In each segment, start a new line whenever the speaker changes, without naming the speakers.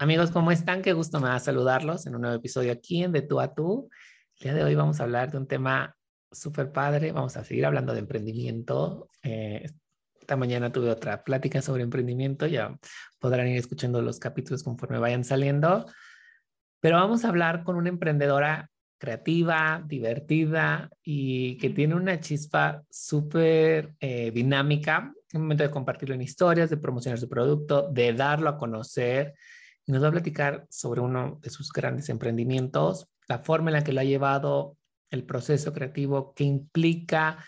Amigos, ¿cómo están? Qué gusto me da saludarlos en un nuevo episodio aquí en De Tú a Tú. El día de hoy vamos a hablar de un tema súper padre. Vamos a seguir hablando de emprendimiento. Eh, esta mañana tuve otra plática sobre emprendimiento. Ya podrán ir escuchando los capítulos conforme vayan saliendo. Pero vamos a hablar con una emprendedora creativa, divertida y que tiene una chispa súper eh, dinámica. En momento de compartirlo en historias, de promocionar su producto, de darlo a conocer nos va a platicar sobre uno de sus grandes emprendimientos, la forma en la que lo ha llevado, el proceso creativo que implica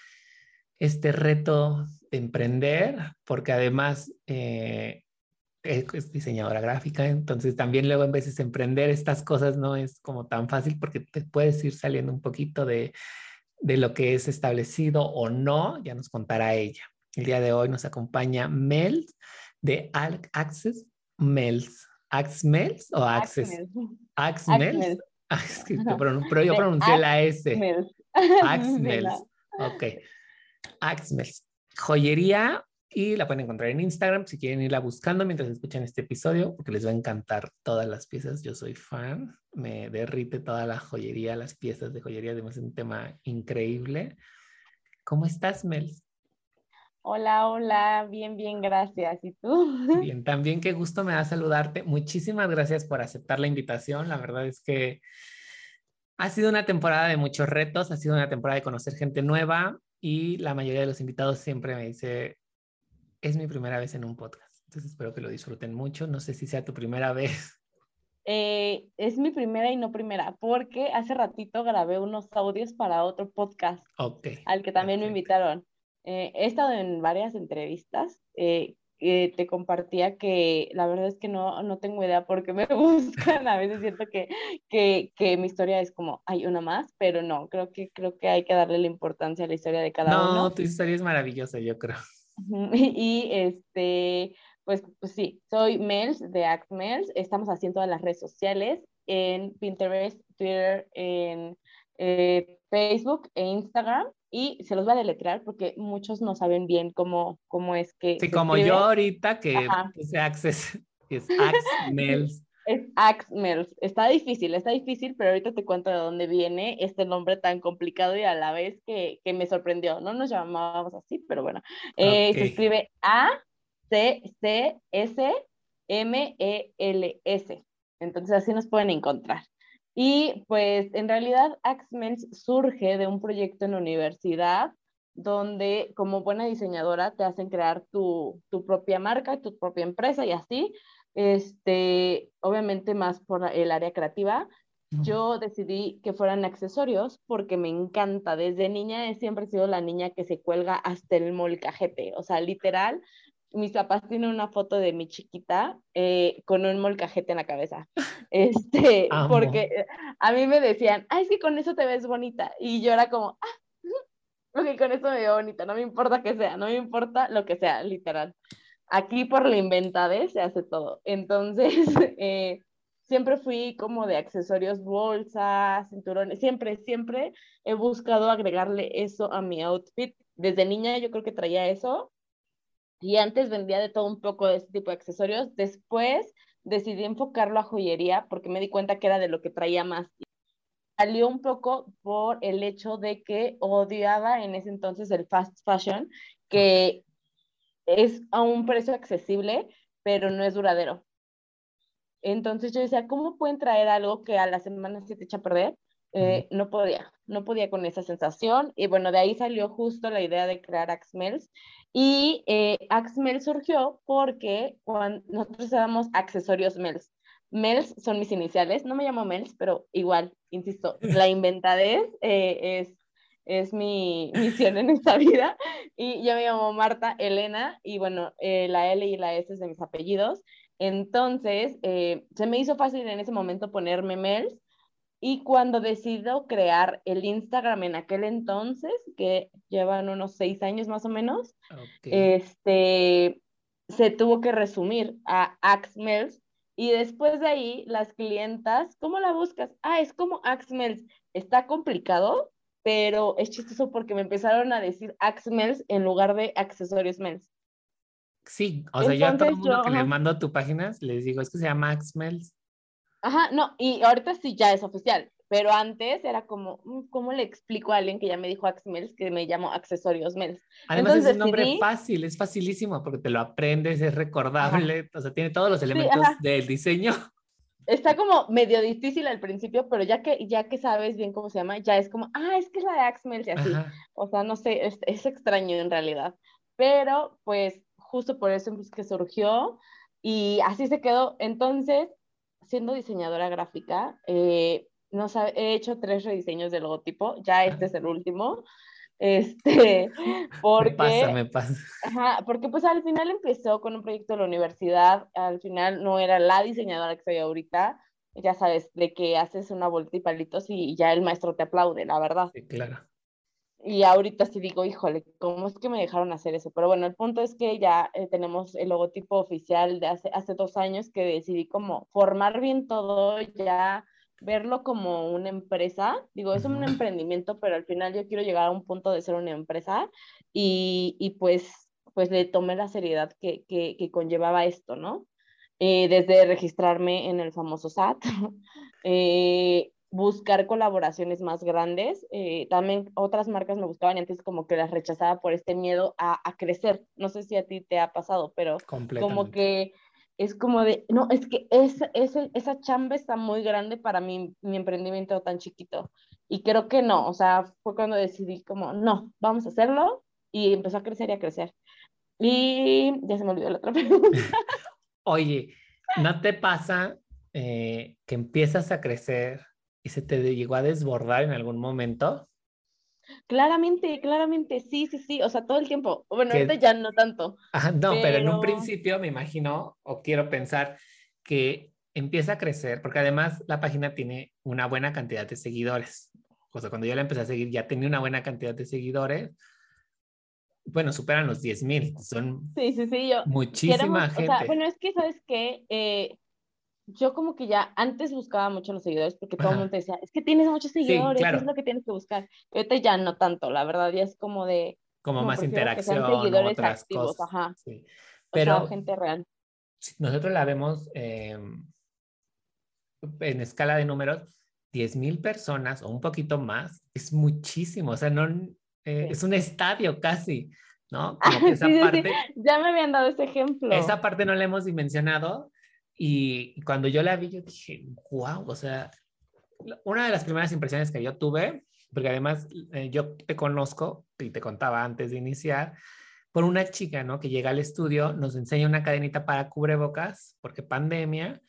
este reto de emprender, porque además eh, es diseñadora gráfica, entonces también luego en veces emprender estas cosas no es como tan fácil porque te puedes ir saliendo un poquito de, de lo que es establecido o no, ya nos contará ella. El día de hoy nos acompaña Mel de Access Mels. Axmels o Access? Axmels. Pero yo pronuncié la S. Axmels. Ok. Axmels. Joyería y la pueden encontrar en Instagram si quieren irla buscando mientras escuchan este episodio porque les va a encantar todas las piezas. Yo soy fan, me derrite toda la joyería, las piezas de joyería, además es un tema increíble. ¿Cómo estás, Mels?
Hola, hola, bien, bien, gracias. ¿Y tú?
Bien, también qué gusto me da saludarte. Muchísimas gracias por aceptar la invitación. La verdad es que ha sido una temporada de muchos retos, ha sido una temporada de conocer gente nueva y la mayoría de los invitados siempre me dice, es mi primera vez en un podcast. Entonces espero que lo disfruten mucho. No sé si sea tu primera vez.
Eh, es mi primera y no primera, porque hace ratito grabé unos audios para otro podcast al que también me invitaron. Eh, he estado en varias entrevistas. Eh, te compartía que la verdad es que no, no tengo idea por qué me buscan. A veces siento que, que, que, mi historia es como, hay una más, pero no, creo que, creo que hay que darle la importancia a la historia de cada uno.
No, tu historia es maravillosa, yo creo.
Y este, pues, pues sí, soy Mels de Act Mels. Estamos haciendo todas las redes sociales en Pinterest, Twitter, en eh, Facebook e Instagram y se los voy a deletrear porque muchos no saben bien cómo, cómo es que.
Sí, como yo ahorita que puse Access, es Axmels.
Es Axmels. Está difícil, está difícil, pero ahorita te cuento de dónde viene este nombre tan complicado y a la vez que, que me sorprendió. No nos llamábamos así, pero bueno. Eh, se escribe A-C-C-S-M-E-L-S. Entonces así nos pueden encontrar. Y pues en realidad Axmens surge de un proyecto en la universidad donde como buena diseñadora te hacen crear tu, tu propia marca, tu propia empresa y así. Este, obviamente más por el área creativa. Yo decidí que fueran accesorios porque me encanta. Desde niña he siempre sido la niña que se cuelga hasta el molcajete. O sea, literal, mis papás tienen una foto de mi chiquita eh, con un molcajete en la cabeza. Este, porque a mí me decían, ay, es que con eso te ves bonita. Y yo era como, ah, ok, con eso me veo bonita, no me importa que sea, no me importa lo que sea, literal. Aquí por la inventadez se hace todo. Entonces, eh, siempre fui como de accesorios, bolsas, cinturones, siempre, siempre he buscado agregarle eso a mi outfit. Desde niña yo creo que traía eso y antes vendía de todo un poco de este tipo de accesorios. Después decidí enfocarlo a joyería porque me di cuenta que era de lo que traía más. Salió un poco por el hecho de que odiaba en ese entonces el fast fashion, que es a un precio accesible, pero no es duradero. Entonces yo decía, ¿cómo pueden traer algo que a la semana se te echa a perder? Eh, no podía, no podía con esa sensación. Y bueno, de ahí salió justo la idea de crear Axmels. Y eh, Axmels surgió porque cuando nosotros dábamos accesorios Mels. Mels son mis iniciales, no me llamo Mels, pero igual, insisto, la inventadez eh, es, es mi misión en esta vida. Y yo me llamo Marta Elena, y bueno, la L y la S es de mis apellidos. Entonces, eh, se me hizo fácil en ese momento ponerme Mels y cuando decido crear el Instagram en aquel entonces, que llevan unos seis años más o menos, este, se tuvo que resumir a Axmels y después de ahí las clientas, ¿cómo la buscas? Ah, es como Axmels. Está complicado, pero es chistoso porque me empezaron a decir Axmels en lugar de accesorios Mels.
Sí, o sea, yo a todo el mundo que le mando tu página les digo, es que se llama Axmels.
Ajá, no, y ahorita sí ya es oficial, pero antes era como, mm, ¿cómo le explico a alguien que ya me dijo Axmels que me llamo Accesorios Mels?
Además es un nombre fácil, es facilísimo porque te lo aprendes, es recordable, o sea, tiene todos los elementos del diseño.
Está como medio difícil al principio, pero ya que, ya que sabes bien cómo se llama, ya es como, ah, es que es la de Axmels y así. O sea, no sé, es, es extraño en realidad. Pero pues justo por eso es que surgió y así se quedó. Entonces, siendo diseñadora gráfica, eh, nos he hecho tres rediseños de logotipo, ya este es el último. Este, porque, me
pasa, me pasa.
Ajá, porque pues al final empezó con un proyecto de la universidad, al final no era la diseñadora que soy ahorita, ya sabes, de que haces una vuelta y palitos y ya el maestro te aplaude, la verdad.
Sí, claro.
Y ahorita sí digo, híjole, ¿cómo es que me dejaron hacer eso? Pero bueno, el punto es que ya eh, tenemos el logotipo oficial de hace, hace dos años que decidí como formar bien todo, ya verlo como una empresa. Digo, es un emprendimiento, pero al final yo quiero llegar a un punto de ser una empresa y, y pues, pues le tomé la seriedad que, que, que conllevaba esto, ¿no? Eh, desde registrarme en el famoso SAT, eh, buscar colaboraciones más grandes. Eh, también otras marcas me buscaban y antes como que las rechazaba por este miedo a, a crecer. No sé si a ti te ha pasado, pero como que es como de, no, es que es, es, esa chamba está muy grande para mi, mi emprendimiento tan chiquito. Y creo que no, o sea, fue cuando decidí como, no, vamos a hacerlo y empezó a crecer y a crecer. Y ya se me olvidó la otra pregunta.
Oye, ¿no te pasa eh, que empiezas a crecer y se te llegó a desbordar en algún momento?
Claramente, claramente, sí, sí, sí, o sea, todo el tiempo. Bueno, ahorita ya no tanto.
no, pero... en un principio me imagino o quiero pensar que empieza a crecer, porque además la página tiene una buena cantidad de seguidores. O sea, cuando yo la empecé a seguir ya tenía una buena cantidad de seguidores. Bueno, superan los 10 mil, son
sí, sí, sí, yo,
muchísima gente. O sea,
bueno, es que, ¿sabes qué? Eh, yo como que ya antes buscaba mucho los seguidores porque todo el mundo decía, es que tienes muchos seguidores, es lo que tienes que buscar. Y ahorita ya no tanto, la verdad, ya es como de...
Como, más interacción, seguidores otras activos, cosas.
ajá. Sí. Pero gente real.
Nosotros la vemos eh, en escala de números, 10 mil personas o un poquito más, es muchísimo, o sea, no, eh, es un estadio casi, ¿no?
Como que esa parte, Ya me habían dado ese ejemplo.
Esa parte no la hemos dimensionado y cuando yo la vi, yo dije, wow, o sea, una de las primeras impresiones que yo tuve, porque además eh, yo te conozco y te contaba antes de iniciar, por una chica, ¿no? Que llega al estudio, nos enseña una cadenita para cubrebocas, porque pandemia,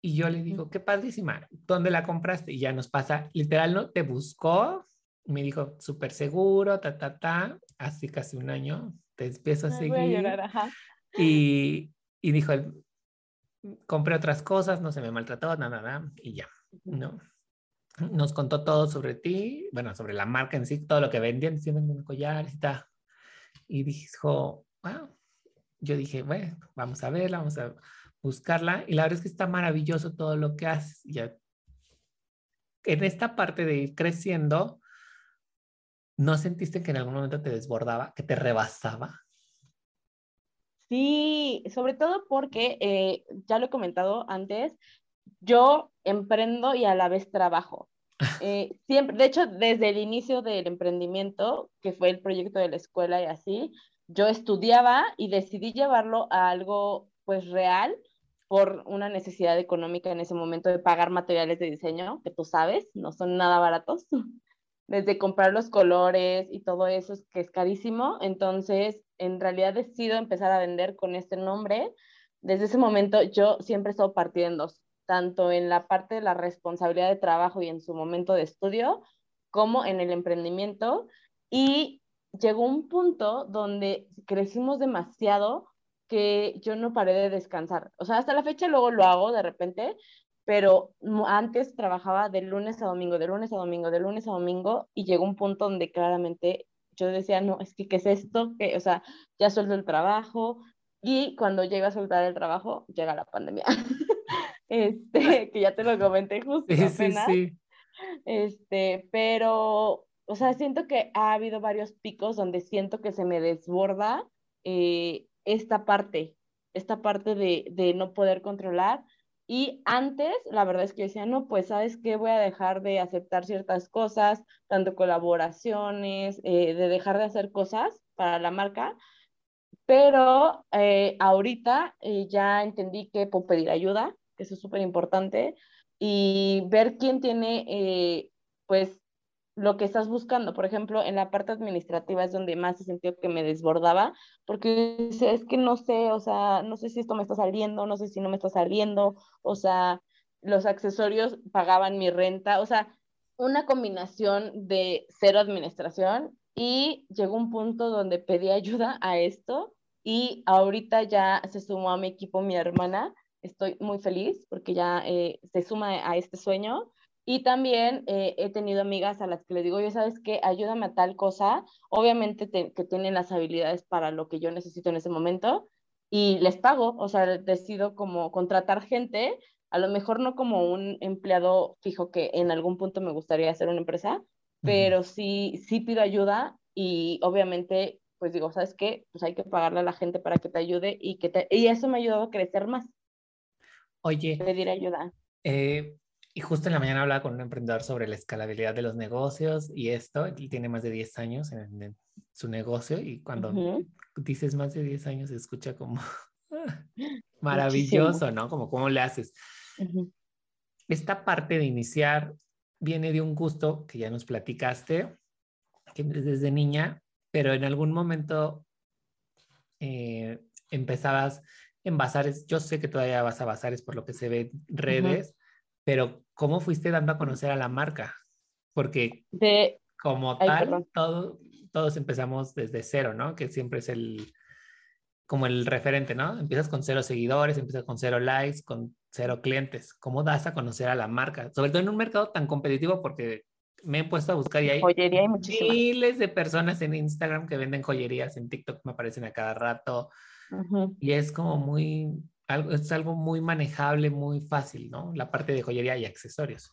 y yo le digo, qué padrísima, ¿dónde la compraste? Y ya nos pasa, literal, ¿no? Te buscó, me dijo, súper seguro, ta, ta, ta, así casi un año, te empiezo a seguir. Y, y dijo, compré otras cosas, no se me maltrató, nada, nada, y ya, ¿no? Nos contó todo sobre ti, bueno, sobre la marca en sí, todo lo que vendían, si venden collares y tal. Y dijo, wow, yo dije, bueno, vamos a verla, vamos a buscarla. Y la verdad es que está maravilloso todo lo que haces. Ya. En esta parte de ir creciendo, ¿no sentiste que en algún momento te desbordaba, que te rebasaba?
Sí, sobre todo porque, eh, ya lo he comentado antes, yo emprendo y a la vez trabajo. Eh, siempre, de hecho, desde el inicio del emprendimiento, que fue el proyecto de la escuela y así, yo estudiaba y decidí llevarlo a algo pues real por una necesidad económica en ese momento de pagar materiales de diseño, que tú sabes, no son nada baratos, desde comprar los colores y todo eso, que es carísimo. Entonces, en realidad decido empezar a vender con este nombre. Desde ese momento yo siempre he estado partiendo, tanto en la parte de la responsabilidad de trabajo y en su momento de estudio, como en el emprendimiento. Y llegó un punto donde crecimos demasiado que yo no paré de descansar. O sea, hasta la fecha luego lo hago de repente, pero antes trabajaba de lunes a domingo, de lunes a domingo, de lunes a domingo, y llegó un punto donde claramente yo decía, no, es que, ¿qué es esto? que O sea, ya suelto el trabajo, y cuando llega a soltar el trabajo, llega la pandemia. este, que ya te lo comenté justo. Sí, sí, sí. Este, pero, o sea, siento que ha habido varios picos donde siento que se me desborda eh, esta parte, esta parte de, de, no poder controlar. Y antes, la verdad es que yo decía, no, pues, ¿sabes qué? Voy a dejar de aceptar ciertas cosas, tanto colaboraciones, eh, de dejar de hacer cosas para la marca. Pero eh, ahorita ya entendí que puedo pedir ayuda, que eso es súper importante, y ver quién tiene, pues, lo que estás buscando. Por ejemplo, en la parte administrativa es donde más he sentido que me desbordaba, porque es que no sé, o sea, no sé si esto me está saliendo, no sé si no me está saliendo, o sea, los accesorios pagaban mi renta, o sea, una combinación de cero administración y llegó un punto donde pedí ayuda a esto y ahorita ya se sumó a mi equipo mi hermana. Estoy muy feliz porque ya eh, se suma a este sueño y también eh, he tenido amigas a las que le digo, yo sabes qué, ayúdame a tal cosa, obviamente que tienen las habilidades para lo que yo necesito en ese momento y les pago, o sea, decido como contratar gente, a lo mejor no como un empleado fijo que en algún punto me gustaría hacer una empresa, pero sí, sí pido ayuda y obviamente pues digo, ¿sabes qué? Pues hay que pagarle a la gente para que te ayude y que te... Y eso me ha ayudado a crecer más.
Oye.
Pedir ayuda.
Eh, y justo en la mañana hablaba con un emprendedor sobre la escalabilidad de los negocios y esto, él tiene más de 10 años en, su negocio y cuando dices más de 10 años se escucha como maravilloso, ¿no? Como cómo le haces. Esta parte de iniciar viene de un gusto que ya nos platicaste, que desde niña, pero en algún momento eh, empezabas en bazares, yo sé que todavía vas a bazares por lo que se ve en redes, pero ¿cómo fuiste dando a conocer a la marca? Porque de... como tal, todo, todos empezamos desde cero, ¿no? Que siempre es el, como el referente, ¿no? Empiezas con cero seguidores, empiezas con cero likes, con cero clientes. ¿Cómo das a conocer a la marca? Sobre todo en un mercado tan competitivo porque me he puesto a buscar y hay,
joyería
miles de personas en Instagram que venden joyerías, en TikTok me aparecen a cada rato. Y es como muy, es algo muy manejable, muy fácil, ¿no? La parte de joyería y accesorios.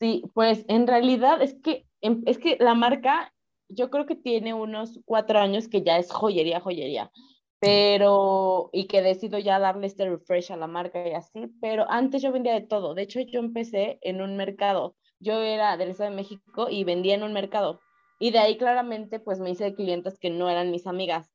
Sí, pues en realidad es que, em, es que la marca, yo creo que tiene unos cuatro años que ya es joyería, joyería, pero, y que decido ya darle este refresh a la marca y así, pero antes yo vendía de todo. De hecho, yo empecé en un mercado. Yo era del Estado de México y vendía en un mercado. Y de ahí claramente, pues me hice de clientes que no eran mis amigas,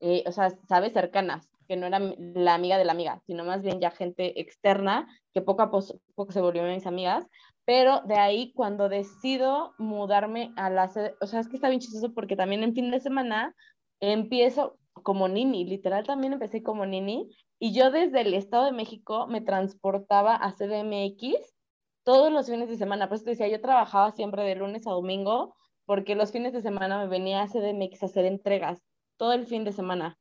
eh, o sea, sabes, cercanas que no era la amiga de la amiga, sino más bien ya gente externa que poco a poco se volvieron mis amigas, pero de ahí cuando decido mudarme a la sede, o sea, es que está bien chistoso porque también en fin de semana empiezo como nini, literal también empecé como nini, y yo desde el Estado de México me transportaba a CDMX todos los fines de semana, por eso decía, yo trabajaba siempre de lunes a domingo, porque los fines de semana me venía a CDMX a hacer entregas, todo el fin de semana.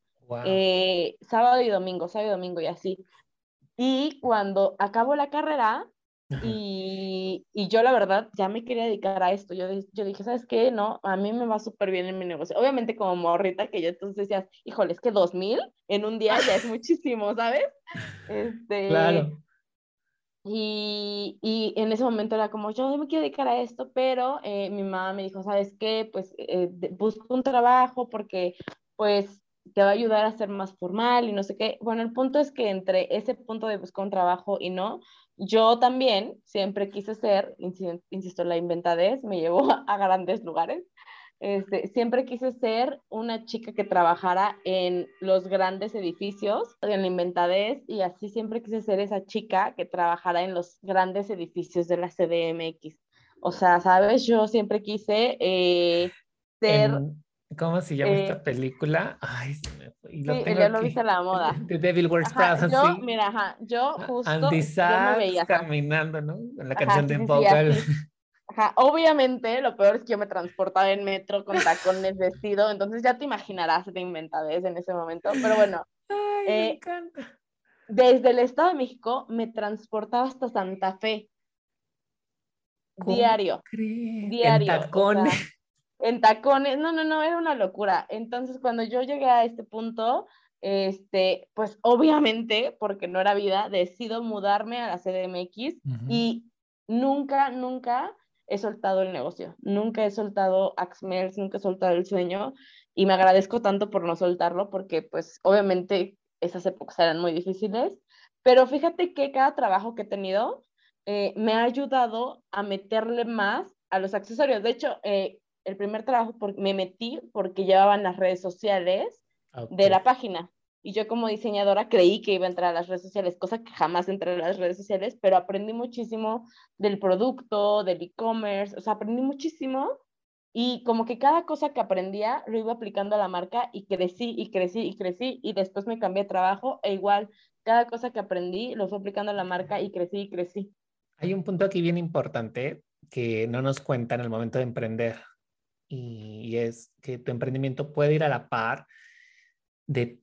Eh, sábado y domingo, sábado y domingo y así. Y cuando acabo la carrera, y, y, yo la verdad ya me quería dedicar a esto. Yo, yo dije, ¿sabes qué? No, a mí me va súper bien en mi negocio. Obviamente como morrita que yo entonces decías, híjole, es que dos mil en un día ya es muchísimo, ¿sabes? Este, claro. Y, y, en ese momento era como, yo me quiero dedicar a esto, pero eh, mi mamá me dijo, ¿sabes qué? Pues eh, busco un trabajo porque pues te va a ayudar a ser más formal y no sé qué. Bueno, el punto es que entre ese punto de buscar un trabajo y no, yo también siempre quise ser, insisto, la inventadez me llevó a grandes lugares. Este, siempre quise ser una chica que trabajara en los grandes edificios, en la inventadez, y así siempre quise ser esa chica que trabajara en los grandes edificios de la CDMX. O sea, ¿sabes? Yo siempre quise eh, ser...
¿Cómo se llama esta eh, película? Ay,
se me fue. Y lo sí, ya lo viste a la moda.
The Devil Wears Prada,
yo, Mira, ajá, yo justo.
Andy Sachs veía, caminando, ¿no? En la canción de Vocal.
Ajá, obviamente, lo peor es que yo me transportaba en metro con tacones vestido, entonces ya te imaginarás de inventadez en ese momento, pero bueno,
Ay, me
Eh,
encanta.
desde el Estado de México me transportaba hasta Santa Fe.
¿Cómo
Diario,
crees? En
diario. o
tacones.
sea, en tacones, no, no, no, era una locura. Entonces, cuando yo llegué a este punto, este, pues obviamente, porque no era vida, decido mudarme a la CDMX
Ujú.
y nunca, nunca he soltado el negocio, nunca he soltado Axmels, nunca he soltado el sueño y me agradezco tanto por no soltarlo porque pues obviamente esas épocas eran muy difíciles, pero fíjate que cada trabajo que he tenido eh, me ha ayudado a meterle más a los accesorios. De hecho, eh, el primer trabajo por- me metí porque llevaban las redes sociales de la página. Y yo como diseñadora creí que iba a entrar a las redes sociales, cosa que jamás entré a las redes sociales, pero aprendí muchísimo del producto, del e-commerce, o sea, aprendí muchísimo y como que cada cosa que aprendía lo iba aplicando a la marca y crecí y crecí y crecí y después me cambié de trabajo e igual cada cosa que aprendí lo fui aplicando a la marca y crecí y crecí.
Hay un punto aquí bien importante que no nos cuentan al momento de emprender y, es que tu emprendimiento puede ir a la par de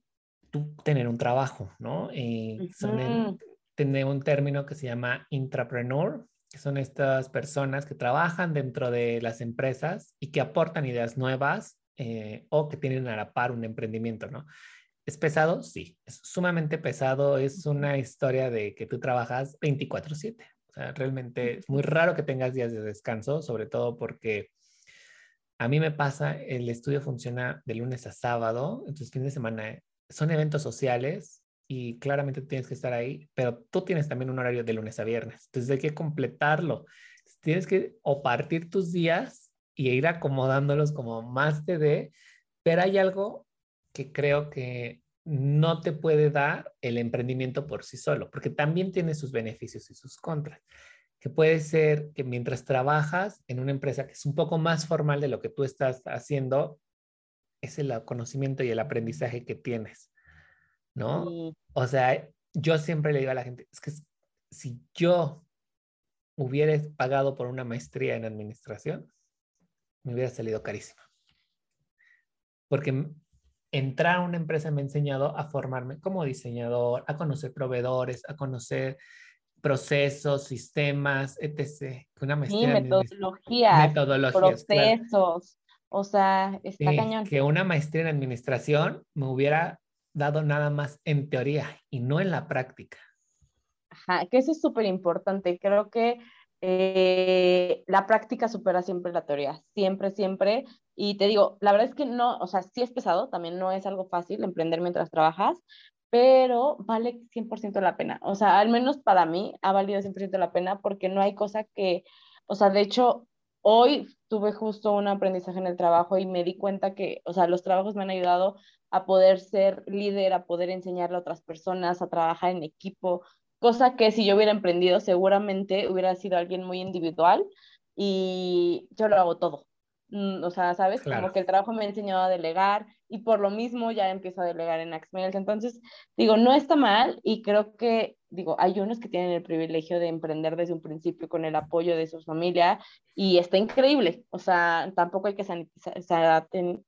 tú tener un trabajo, ¿no? En-
Ujú.
tiene un término que se llama intrapreneur, que son estas personas que trabajan dentro de las empresas y que aportan ideas nuevas eh, o que tienen a la par un emprendimiento, ¿no? ¿Es pesado? Sí, es sumamente pesado. Es una historia de que tú trabajas 24/7. O sea, realmente es muy raro que tengas días de descanso, sobre todo porque a mí me pasa, el estudio funciona de lunes a sábado, entonces fin de semana son eventos sociales y claramente tienes que estar ahí, pero tú tienes también un horario de lunes a viernes, entonces hay que completarlo. Tienes que o partir tus días y ir acomodándolos como más te dé, pero hay algo que creo que no te puede dar el emprendimiento por sí solo, porque también tiene sus beneficios y sus contras que puede ser que mientras trabajas en una empresa que es un poco más formal de lo que tú estás haciendo, es el conocimiento y el aprendizaje que tienes, ¿no? O sea, yo siempre le digo a la gente, es que si yo hubiera pagado por una maestría en administración, me hubiera salido carísima. Porque entrar a una empresa me ha enseñado a formarme como diseñador, a conocer proveedores, a conocer procesos, sistemas, etc. Una
sí,
maestría en
metodologías,
metodologías, claro.
procesos, o sea, está
Sí,
cañón.
que una maestría en administración me hubiera dado nada más en teoría y no en la práctica.
Ajá, que eso es súper importante. Creo que eh, la práctica supera siempre la teoría, siempre, siempre. Y te digo, la verdad es que no, o sea, sí es pesado, también no es algo fácil emprender mientras trabajas, pero vale 100% la pena. O sea, al menos para mí ha valido 100% la pena porque no hay cosa que, o sea, de hecho, hoy tuve justo un aprendizaje en el trabajo y me di cuenta que, o sea, los trabajos me han ayudado a poder ser líder, a poder enseñarle a otras personas, a trabajar en equipo, cosa que si yo hubiera emprendido seguramente hubiera sido alguien muy individual y yo lo hago todo. Mm, O sea, ¿sabes?
Claro.
Como que el trabajo me ha enseñado a delegar y por lo mismo ya empiezo a delegar en Axmails. Entonces, digo, no está mal y creo que, digo, hay unos que tienen el privilegio de emprender desde un principio con el apoyo de su familia y está increíble. O sea, tampoco hay que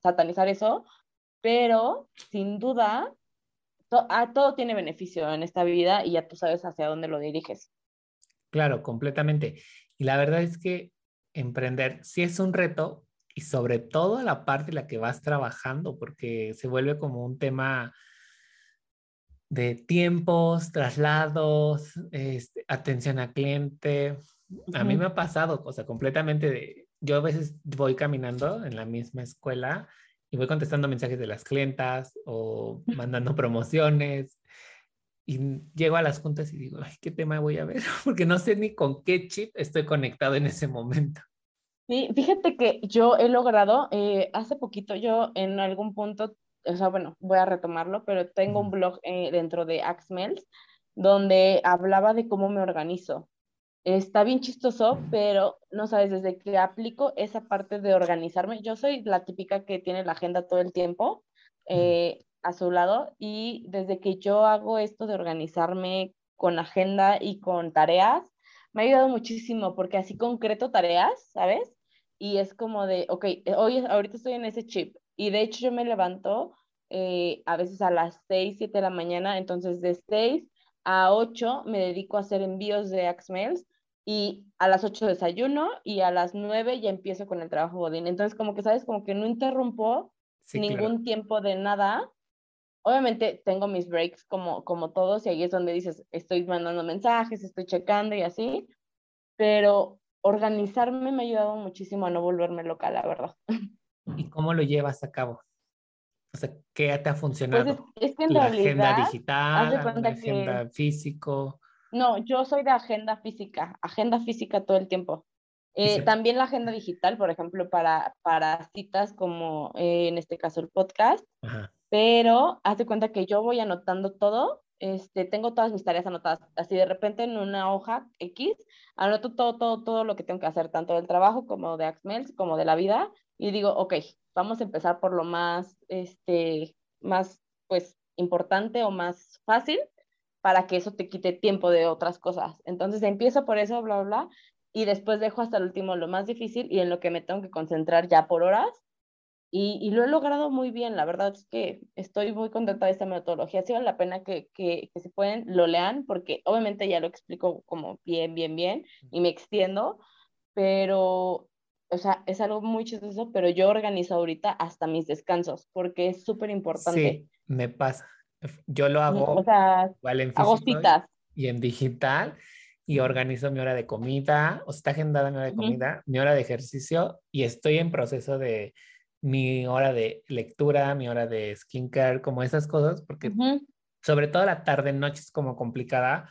satanizar eso, pero sin duda, to- a todo tiene beneficio en esta vida y ya tú sabes hacia dónde lo diriges.
Claro, completamente. Y la verdad es que emprender sí es un reto y sobre todo la parte en la que vas trabajando, porque se vuelve como un tema de tiempos, traslados, este, atención al cliente. A mí me ha pasado, o sea, completamente de, yo a veces voy caminando en la misma escuela y voy contestando mensajes de las clientas o mandando promociones y llego a las juntas y digo, ay, ¿qué tema voy a ver? Porque no sé ni con qué chip estoy conectado en ese momento.
Sí, fíjate que yo he logrado, eh, hace poquito yo en algún punto, o sea, bueno, voy a retomarlo, pero tengo un blog eh, dentro de Axmails donde hablaba de cómo me organizo. Está bien chistoso, pero no sabes, desde que aplico esa parte de organizarme, yo soy la típica que tiene la agenda todo el tiempo eh, a su lado y desde que yo hago esto de organizarme con agenda y con tareas, me ha ayudado muchísimo porque así concreto tareas, ¿sabes? Y es como de, ok, hoy, ahorita estoy en ese chip y de hecho yo me levanto eh, a veces a las 6, 7 de la mañana, entonces de 6 a 8 me dedico a hacer envíos de Axmails y a las 8 desayuno y a las 9 ya empiezo con el trabajo Godín. Entonces, como que, ¿sabes? Como que no interrumpo ningún tiempo de nada. Obviamente tengo mis breaks como, como todos y ahí es donde dices, estoy mandando mensajes, estoy checando y así, pero organizarme me ha ayudado muchísimo a no volverme loca, la verdad.
¿Y cómo lo llevas a cabo? O sea, ¿qué te ha funcionado?
Pues es, que en
¿La
realidad,
agenda digital, la agenda físico?
No, yo soy de agenda física, agenda física todo el tiempo. Eh, también la agenda digital, por ejemplo, para, para citas como eh, en este caso el podcast. Pero haz de cuenta que yo voy anotando todo. Este, tengo todas mis tareas anotadas. Así de repente en una hoja X, anoto todo, todo, todo lo que tengo que hacer, tanto del trabajo como de Axmails, como de la vida. Y digo, ok, vamos a empezar por lo más, este, más, pues, importante o más fácil para que eso te quite tiempo de otras cosas. Entonces empiezo por eso, bla, bla, bla, y después dejo hasta el último lo más difícil y en lo que me tengo que concentrar ya por horas. Y, y lo he logrado muy bien, la verdad es que estoy muy contenta de esta metodología. Sí vale la pena que, que, que se pueden, lo lean, porque obviamente ya lo explico como bien, bien, bien, y me extiendo, pero o sea, es algo muy chistoso, pero yo organizo ahorita hasta mis descansos, porque es súper importante.
Sí, me pasa. Yo lo hago
o sea,
igual en
hago citas.
y en digital y organizo mi hora de comida, o está agendada mi hora de comida, mi hora de ejercicio y estoy en proceso de mi hora de lectura, mi hora de skincare, como esas cosas, porque sobre todo la tarde, noche es como complicada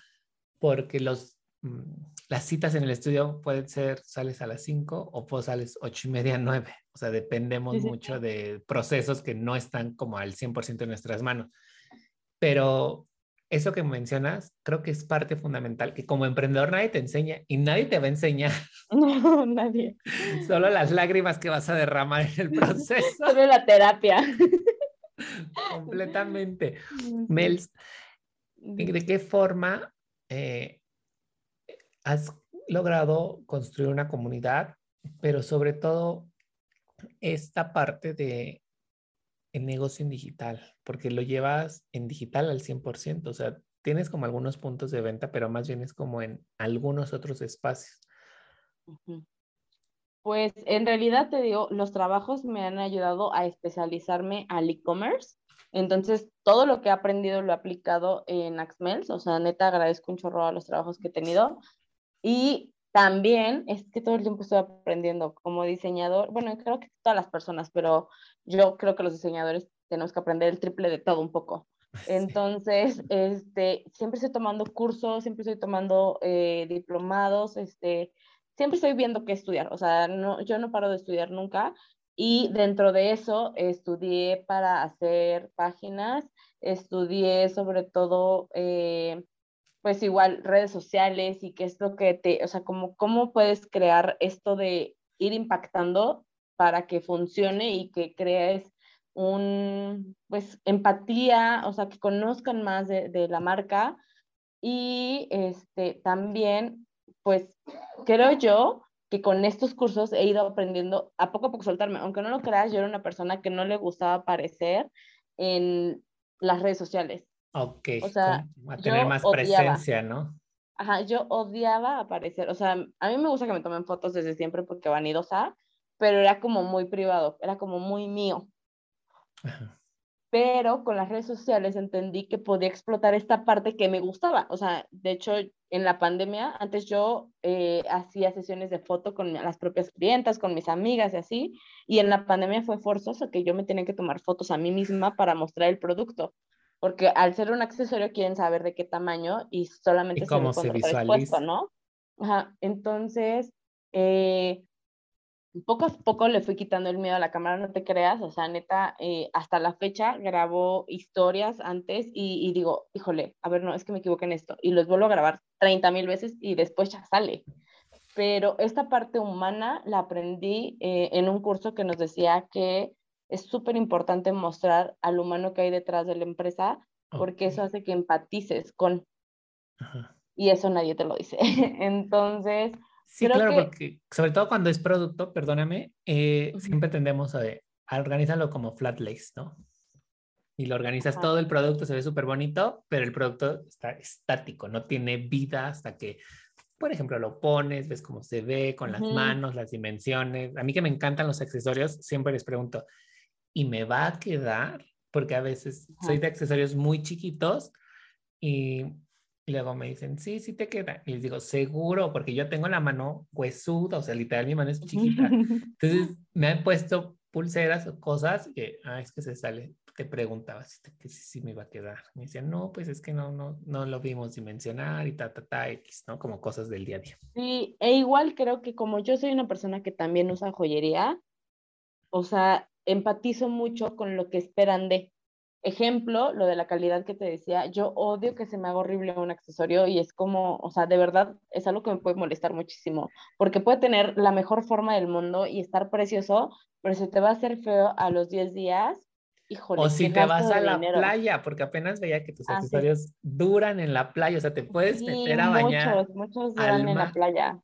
porque los, mm, las citas en el estudio pueden ser, sales a las 5 o pues sales ocho y media, 9. O sea, dependemos mucho de procesos que no están como al 100% en nuestras manos. Pero eso que mencionas, creo que es parte fundamental, que como emprendedor nadie te enseña y nadie te va a enseñar.
No, nadie.
Solo las lágrimas que vas a derramar en el proceso.
Solo la terapia.
Completamente. Mels, ¿de qué forma eh, has logrado construir una comunidad, pero sobre todo esta parte de el negocio en digital, porque lo llevas en digital al 100%, o sea, tienes como algunos puntos de venta, pero más bien es como en algunos otros espacios.
Pues en realidad te digo, los trabajos me han ayudado a especializarme al e-commerce. Entonces, todo lo que he aprendido lo he aplicado en Axmels. O sea, neta, agradezco un chorro a los trabajos que he tenido. Y también es que todo el tiempo estoy aprendiendo como diseñador. Bueno, creo que todas las personas, pero yo creo que los diseñadores tenemos que aprender el triple de todo un poco. Entonces, este, siempre estoy tomando cursos, siempre estoy tomando eh, diplomados, este, siempre estoy viendo qué estudiar. O sea, no, yo no paro de estudiar nunca. Y dentro de eso, estudié para hacer páginas, estudié sobre todo, eh, pues igual, redes sociales y qué es lo que te, o sea, como, cómo puedes crear esto de ir impactando para que funcione y que crees un, pues, empatía, o sea, que conozcan más de, de la marca. Y este, también, pues, creo yo que con estos cursos he ido aprendiendo a poco a poco soltarme. Aunque no lo creas, yo era una persona que no le gustaba aparecer en las redes sociales.
Ok, o sea, a tener más presencia, ¿no?
Ajá, yo odiaba aparecer. O sea, a mí me gusta que me tomen fotos desde siempre porque vanidosa, pero era como muy privado, era como muy mío. Pero con las redes sociales entendí que podía explotar esta parte que me gustaba. O sea, de hecho, en la pandemia, antes yo eh, hacía sesiones de foto con las propias clientas, con mis amigas y así, y en la pandemia fue forzoso que yo me tenía que tomar fotos a mí misma para mostrar el producto, porque al ser un accesorio quieren saber de qué tamaño y solamente
¿Y cómo se, visualiza,
¿no? Ajá, entonces, eh, poco a poco le fui quitando el miedo a la cámara, no te creas, o sea, neta, eh, hasta la fecha grabo historias antes y, digo, híjole, a ver, no, es que me equivoqué en esto, y los vuelvo a grabar 30 mil veces y después ya sale. Pero esta parte humana la aprendí eh, en un curso que nos decía que es súper importante mostrar al humano que hay detrás de la empresa, porque eso hace que empatices con... Y eso nadie te lo dice. Entonces,
Sí, claro, porque sobre todo cuando es producto, perdóname, eh, siempre tendemos a, a, organizarlo como flat lace, ¿no? y lo organizas todo el producto, se ve súper bonito, pero el producto está estático, no tiene vida hasta que, por ejemplo, lo pones, ves cómo se ve con las manos, las dimensiones. A mí que me encantan los accesorios, siempre les pregunto, ¿y me va a quedar? Porque a veces soy de accesorios muy chiquitos y luego me dicen, sí, sí te queda. Y les digo, seguro, porque yo tengo la mano huesuda, o sea, literal, mi mano es chiquita. Entonces, me han puesto pulseras o cosas que, ah, es que se sale. Te preguntaba si, que sí, sí me iba a quedar. Me decían, no, pues es que no, no, no lo vimos dimensionar y ta, ta, ta, X, ¿no? Como cosas del día a día.
Sí, e igual creo que como yo soy una persona que también usa joyería, o sea, empatizo mucho con lo que esperan de. Ejemplo, lo de la calidad que te decía, yo odio que se me haga horrible un accesorio y es como, o sea, de verdad es algo que me puede molestar muchísimo, porque puede tener la mejor forma del mundo y estar precioso, pero se te va a hacer feo a los 10 días. Híjole,
o si te vas a la playa, porque apenas veía que tus ah, accesorios duran en la playa, o sea, te puedes meter a bañar.
Muchos, muchos duran en la playa.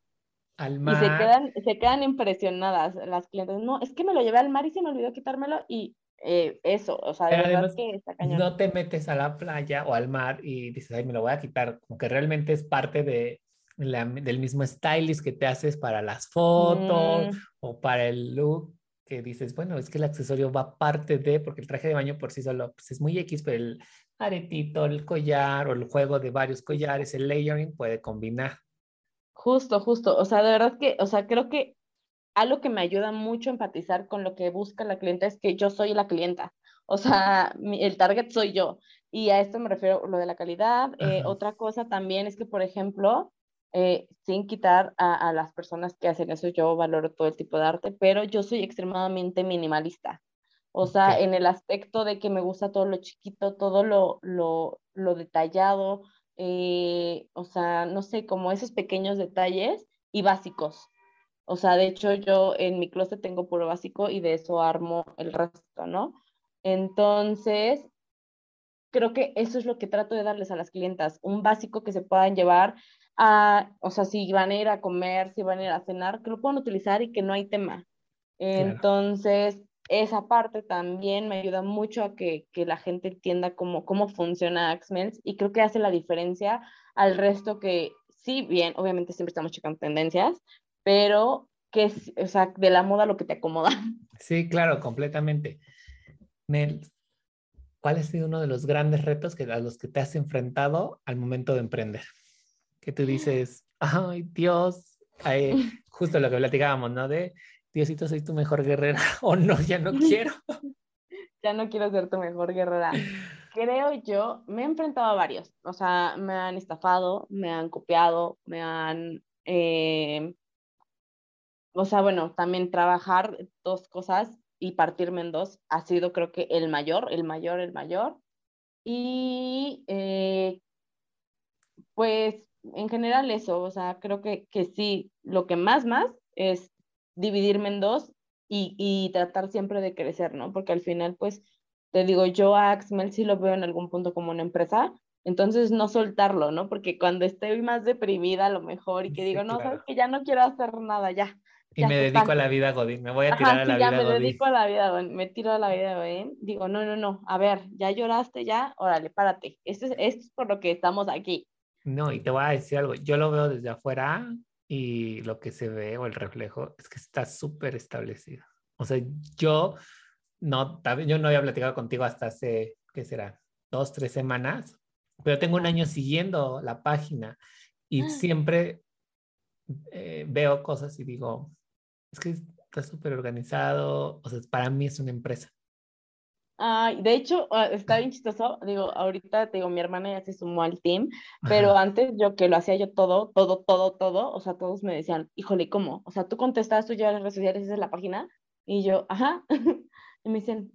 Al mar.
Y se quedan, se quedan impresionadas las clientes. No, es que me lo llevé al mar y se me olvidó quitármelo y eh, eso, o sea, de verdad que está cañón.
No te metes a la playa o al mar y dices, ay, me lo voy a quitar, como que realmente es parte de, del mismo stylist que te haces para las fotos mm. o para el look, que dices, bueno, es que el accesorio va parte de, porque el traje de baño por sí solo pues, es muy X, pero el aretito, el collar o el juego de varios collares, el layering puede combinar.
Justo, justo, o sea, de verdad que, o sea, creo que algo que me ayuda mucho a empatizar con lo que busca la clienta es que yo soy la clienta, o sea, el target soy yo. Y a esto me refiero lo de la calidad. Eh, otra cosa también es que, por ejemplo, eh, sin quitar a, las personas que hacen eso, yo valoro todo el tipo de arte, pero yo soy extremadamente minimalista. O sea, en el aspecto de que me gusta todo lo chiquito, todo lo, lo, lo detallado, eh, o sea, no sé, como esos pequeños detalles y básicos. O sea, de hecho yo en mi closet tengo puro básico y de eso armo el resto, ¿no? Entonces, creo que eso es lo que trato de darles a las clientas, un básico que se puedan llevar a, o sea, si van a ir a comer, si van a ir a cenar, que lo puedan utilizar y que no hay tema. Entonces, esa parte también me ayuda mucho a que, que la gente entienda cómo, cómo funciona Axmens y creo que hace la diferencia al resto que, sí, bien, obviamente siempre estamos checando tendencias, pero que es, o sea, de la moda lo que te acomoda.
Sí, claro, completamente. Nel, ¿cuál ha sido uno de los grandes retos que, a los que te has enfrentado al momento de emprender? Que tú dices, ay, Dios, justo lo que platicábamos, ¿no? De, Diosito, soy tu mejor guerrera, o no, ya no quiero.
ya no quiero ser tu mejor guerrera. Creo yo, me he enfrentado a varios, o sea, me han estafado, me han copiado, me han eh, o sea, bueno, también trabajar dos cosas y partirme en dos ha sido creo que el mayor, el mayor, el mayor. Y eh, pues en general eso, o sea, creo que, que sí, lo que más, más es dividirme en dos y, y tratar siempre de crecer, ¿no? Porque al final, pues, te digo, yo a Axmel sí lo veo en algún punto como una empresa, entonces no soltarlo, ¿no? Porque cuando estoy más deprimida a lo mejor y que digo, no, sabes que ya no quiero hacer nada, ya,
y me dedico a la vida Godín, me voy a tirar a la vida
ya me dedico a la vida Godín, me tiro a la vida Godín. Digo, no, no, no, a ver, ya lloraste, ya, órale, párate. Esto es, esto es por lo que estamos aquí.
No, y te voy a decir algo, yo lo veo desde afuera y lo que se ve o el reflejo es que está súper establecido. O sea, yo no, yo no había platicado contigo hasta hace, ¿qué será? Dos, tres semanas, pero tengo un año siguiendo la página y ah. siempre eh, veo cosas y digo, es que está súper organizado, o sea, para mí es una empresa.
Ay, de hecho, ah, está bien chistoso, digo, ahorita te digo, mi hermana ya se sumó al team, pero antes yo que lo hacía yo todo, todo, todo, todo, o sea, todos me decían, híjole, ¿cómo? O sea, tú contestas, tú llevas las redes sociales, esa es la página, y yo, ajá, y me dicen,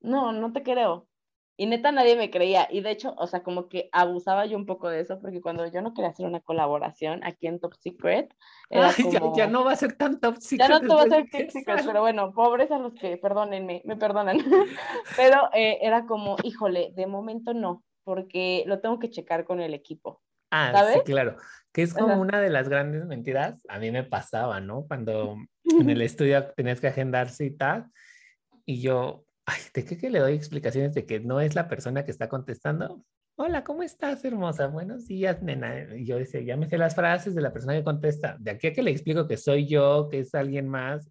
no, no te creo, y neta nadie me creía. Y de hecho, o sea, como que abusaba yo un poco de eso, porque cuando yo no quería hacer una colaboración aquí en Top Secret,
era como... ya, no va a ser tan Top Secret.
Ya no va a ser Top Secret, pero bueno, pobres a los que, perdónenme, me perdonan. pero eh, era como, híjole, de momento no, porque lo tengo que checar con el equipo.
Ah, ¿sabes? sí, claro. Que es como una de las grandes mentiras. A mí me pasaba, ¿no? Cuando en el estudio tenías que agendar citas y yo Ay, ¿de qué que le doy explicaciones de que no es la persona que está contestando? Hola, ¿cómo estás, hermosa? Buenos días, nena. Y yo decía, ya me sé las frases de la persona que contesta. De aquí a que le explico que soy yo, que es alguien más,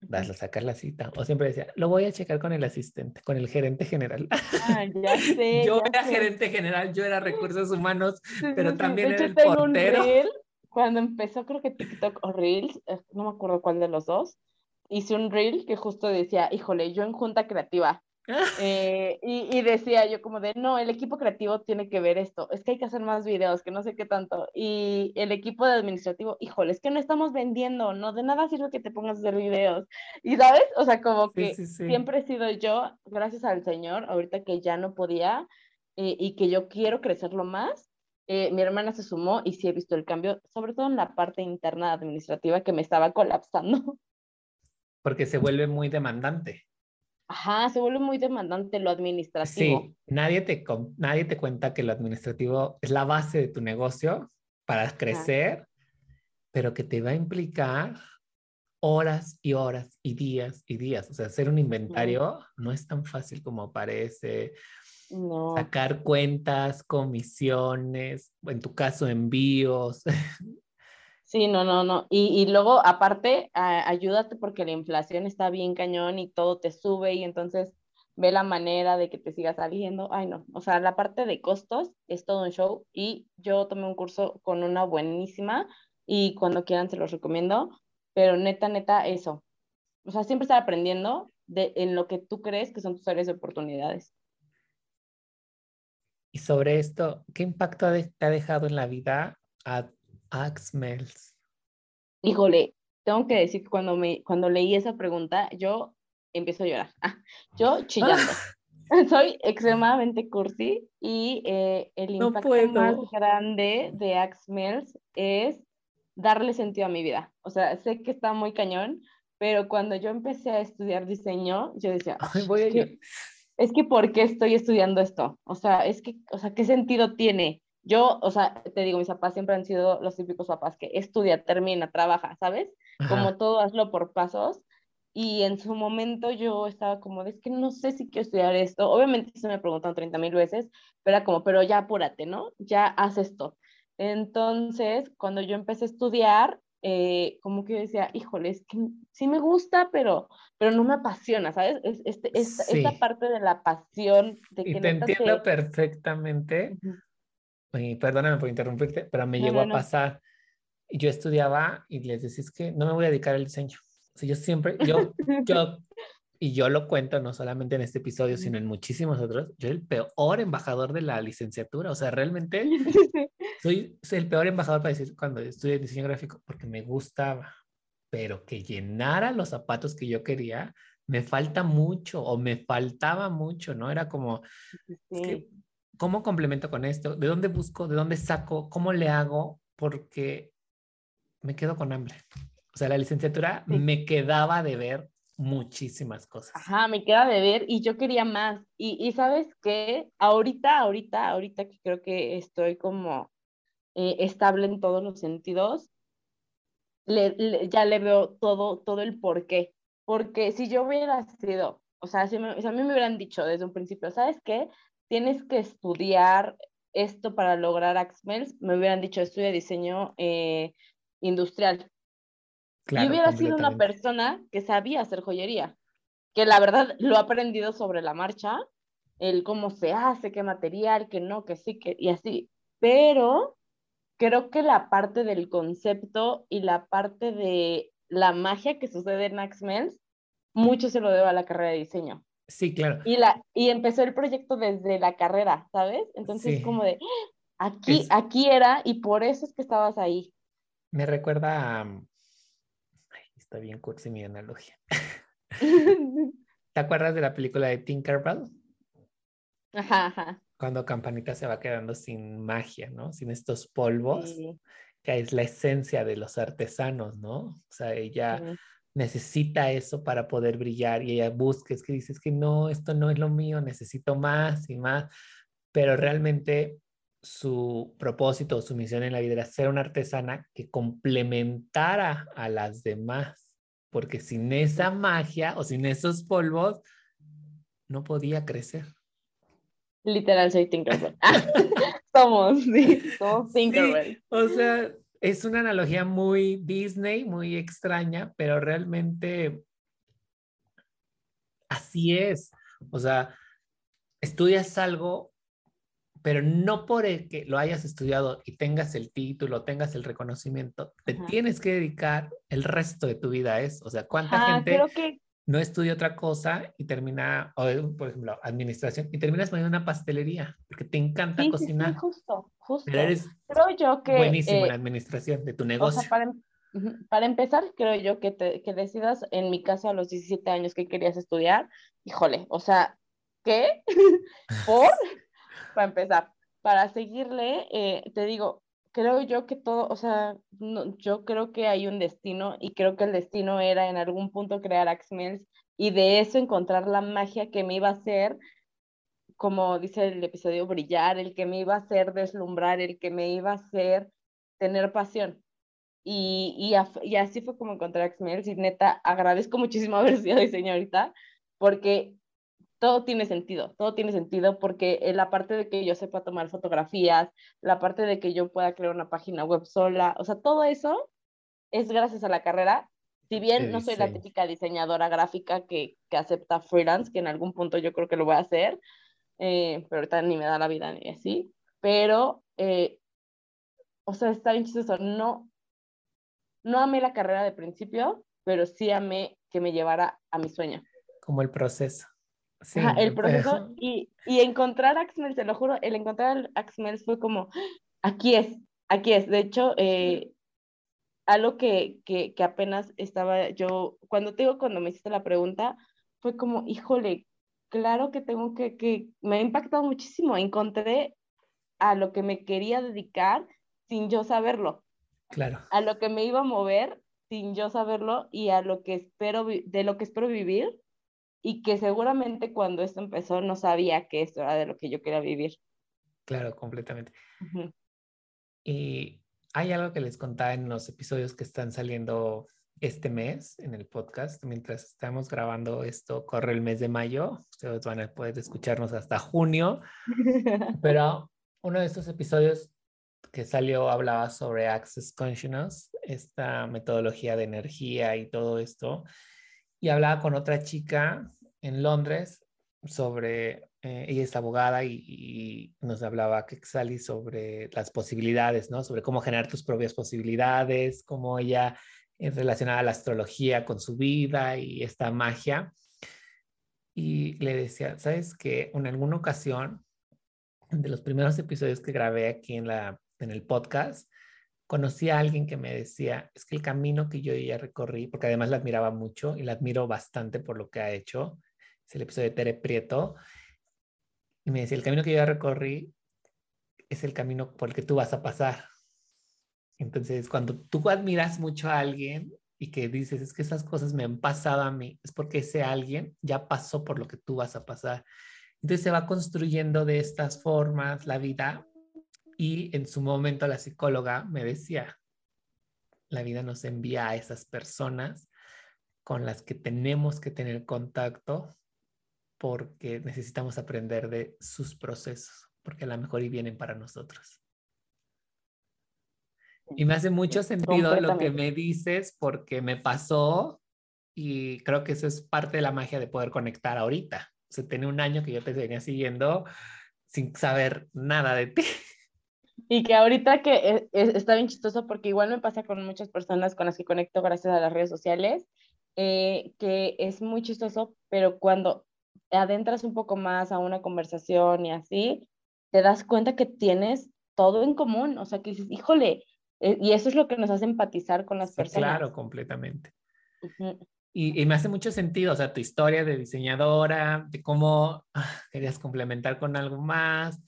vas a sacar la cita. O siempre decía, lo voy a checar con el asistente, con el gerente general.
Ah, ya sé.
yo
ya
era
sé.
gerente general, yo era recursos humanos,
Sí,
pero
sí,
también era el portero.
reel, cuando empezó creo que TikTok o Reels, eh, no me acuerdo cuál de los dos, hice un reel que justo decía, híjole, yo en junta creativa. eh, y, y decía yo como de, no, el equipo creativo tiene que ver esto, es que hay que hacer más videos, que no sé qué tanto. Y el equipo de administrativo, híjole, es que no estamos vendiendo, no, de nada sirve que te pongas a hacer videos. Y sabes, o sea, como
Sí,
que
sí, sí.
siempre he sido yo, gracias al Señor, ahorita que ya no podía eh, y que yo quiero crecerlo más, eh, mi hermana se sumó y sí he visto el cambio, sobre todo en la parte interna administrativa que me estaba colapsando.
Porque se vuelve muy demandante.
Ajá, se vuelve muy demandante lo administrativo.
Sí, nadie te, nadie te cuenta que lo administrativo es la base de tu negocio para crecer, pero que te va a implicar horas y horas y días y días. O sea, hacer un inventario no es tan fácil como parece.
No,
Sacar cuentas, comisiones, en tu caso envíos.
sí, no, no, no. Y, y luego, aparte, ayúdate porque la inflación está bien cañón y todo te sube y entonces ve la manera de que te siga saliendo. Ay, no. O sea, la parte de costos es todo un show y yo tomé un curso con una buenísima y cuando quieran se los recomiendo, pero neta, neta, eso. O sea, siempre estar aprendiendo de, en lo que tú crees que son tus áreas de oportunidades.
Y sobre esto, ¿qué impacto te ha dejado en la vida a Axmels?
Híjole, tengo que decir que cuando, me, cuando leí esa pregunta, yo empiezo a llorar. Ah, yo chillando. Soy extremadamente cursi y eh, el
No
impacto más grande de Axmels es darle sentido a mi vida. O sea, sé que está muy cañón, pero cuando yo empecé a estudiar diseño, yo decía,
Ay, voy a
es que- es que ¿por qué estoy estudiando esto? O sea, es que, o sea, ¿qué sentido tiene? Yo, o sea, te digo, mis papás siempre han sido los típicos papás que estudia, termina, trabaja, ¿sabes?
Ajá.
Como todo, hazlo por pasos. Y en su momento yo estaba como, es que no sé si quiero estudiar esto. Obviamente se me preguntan 30 mil veces, pero era como, pero ya apúrate, ¿no? Ya haz esto. Entonces, cuando yo empecé a estudiar, eh, como que yo decía, híjole, es que sí me gusta, pero, pero no me apasiona, ¿sabes? Es, este, esta, parte de la pasión, de
Y
que
te
neta
entiendo
te-
perfectamente. Y perdóname por interrumpirte, pero me
No,
llegó
no,
a
no.
pasar. Yo estudiaba y les decía, es que no me voy a dedicar al diseño. O sea, yo siempre, yo, yo, y yo lo cuento no solamente en este episodio, sino en muchísimos otros, yo el peor embajador de la licenciatura. O sea, realmente soy, soy el peor embajador para decir cuando estudié diseño gráfico, porque me gustaba, pero que llenara los zapatos que yo quería, me falta mucho o me faltaba mucho, ¿no? Era como, es
Sí.
que, ¿cómo complemento con esto? ¿De dónde busco? ¿De dónde saco? ¿Cómo le hago? Porque me quedo con hambre. O sea, la licenciatura
Sí.
me quedaba de ver muchísimas cosas.
Ajá, me queda de ver y yo quería más. Y, y sabes qué, ahorita, ahorita, ahorita que creo que estoy como eh, estable en todos los sentidos, le- le- ya le veo todo, todo el porqué. Porque si yo hubiera sido, o sea, si, me- si a mí me hubieran dicho desde un principio, ¿sabes qué? Tienes que estudiar esto para lograr Axmels, me hubieran dicho, estudia diseño eh, industrial.
Claro,
y hubiera sido una persona que sabía hacer joyería, que la verdad lo ha aprendido sobre la marcha, el cómo se hace, qué material, que no, que sí, que y así. Pero creo que la parte del concepto y la parte de la magia que sucede en Axmels, mucho se lo debo a la carrera de diseño.
Sí, claro.
Y, la, y empezó el proyecto desde la carrera, ¿sabes? Entonces,
Sí.
como de, aquí,
Es-
aquí era y por eso es que estabas ahí.
Me recuerda a... Ay, está bien cursi mi analogía. ¿Te acuerdas de la película de Tinkerbell?
ajá, ajá.
Cuando Campanita se va quedando sin magia, ¿no? Sin estos polvos,
Sí,
que es la esencia de los artesanos, ¿no? O sea, ella
sí.
Necesita eso para poder brillar y ella busca, es que dices que no, esto no es lo mío, necesito más y más, pero realmente su propósito, su misión en la vida era ser una artesana que complementara a las demás, porque sin esa magia o sin esos polvos, no podía crecer.
Literal, soy Tinkerbell. somos, sí, somos Tinkerbell.
o sea, es una analogía muy Disney, muy extraña, pero realmente así es. O sea, estudias algo, pero no por el que lo hayas estudiado y tengas el título, tengas el reconocimiento, te tienes que dedicar el resto de tu vida a eso. O sea, ¿cuánta gente creo que no estudia otra cosa y termina, o, por ejemplo, administración, y terminas poniendo una pastelería, porque te encanta cocinar. Sí,
justo, justo. Pero eres creo yo que,
buenísimo en la eh, administración de tu negocio.
para, para, empezar, creo yo que, te, que decidas, en mi caso, a los 17 años que querías estudiar, híjole, o sea, ¿qué? ¿Por? para empezar. Para seguirle, eh, te digo, creo yo que todo, o sea, no, yo creo que hay un destino y creo que el destino era en algún punto crear Axmels y de eso encontrar la magia que me iba a hacer, como dice el episodio, brillar, el que me iba a hacer deslumbrar, el que me iba a hacer tener pasión. Y, y, y así fue como encontré Axmels y neta agradezco muchísimo haber sido diseñadora porque todo tiene sentido, todo tiene sentido porque la parte de que yo sepa tomar fotografías, la parte de que yo pueda crear una página web sola, o sea, todo eso es gracias a la carrera. Si bien no soy la típica diseñadora gráfica que, que, acepta freelance, que en algún punto yo creo que lo voy a hacer, eh, pero ahorita ni me da la vida ni así, pero, eh, o sea, está bien chistoso. No, no amé la carrera de principio, pero sí amé que me llevara a mi sueño.
Como el proceso
el proceso y, y, encontrar Axmel, te lo juro, el encontrar Axmel fue como, aquí es, aquí es. De hecho, eh, algo que, que, que, apenas estaba yo, cuando te digo, cuando me hiciste la pregunta, fue como, híjole, claro que tengo que, que me ha impactado muchísimo. Encontré a lo que me quería dedicar sin yo saberlo.
Claro.
A lo que me iba a mover sin yo saberlo y a lo que espero, de lo que espero vivir y que seguramente cuando esto empezó no sabía que esto era de lo que yo quería vivir.
Claro, completamente. Y hay algo que les contaba en los episodios que están saliendo este mes en el podcast. Mientras estamos grabando esto, corre el mes de mayo. Ustedes van a poder escucharnos hasta junio. Pero uno de estos episodios que salió hablaba sobre Access Consciousness, esta metodología de energía y todo esto y hablaba con otra chica en Londres sobre, eh, ella es abogada y, nos hablaba Sally sobre las posibilidades, ¿no? Sobre cómo generar tus propias posibilidades, cómo ella es relacionada a la astrología con su vida y esta magia. Y le decía, ¿sabes que En alguna ocasión, de los primeros episodios que grabé aquí en, la, en el podcast, conocí a alguien que me decía, es que el camino que yo ya recorrí, porque además la admiraba mucho y la admiro bastante por lo que ha hecho, es el episodio de Tere Prieto, y me decía, el camino que yo ya recorrí es el camino por el que tú vas a pasar. Entonces, cuando tú admiras mucho a alguien y que dices, es que esas cosas me han pasado a mí, es porque ese alguien ya pasó por lo que tú vas a pasar. Entonces se va construyendo de estas formas la vida y en su momento la psicóloga me decía, la vida nos envía a esas personas con las que tenemos que tener contacto porque necesitamos aprender de sus procesos, porque a lo mejor y vienen para nosotros. Y me hace mucho sentido lo que me dices porque me pasó y creo que eso es parte de la magia de poder conectar ahorita. O sea, tiene un año que yo te venía siguiendo sin saber nada de ti.
Y que ahorita que e, e, está bien chistoso porque igual me pasa con muchas personas con las que conecto gracias a las redes sociales, eh, que es muy chistoso, pero cuando adentras un poco más a una conversación y así, te das cuenta que tienes todo en común, o sea, que dices, híjole, eh, y eso es lo que nos hace empatizar con las personas.
Claro, completamente. y, y, me hace mucho sentido, o sea, tu historia de diseñadora, de cómo ah, querías complementar con algo más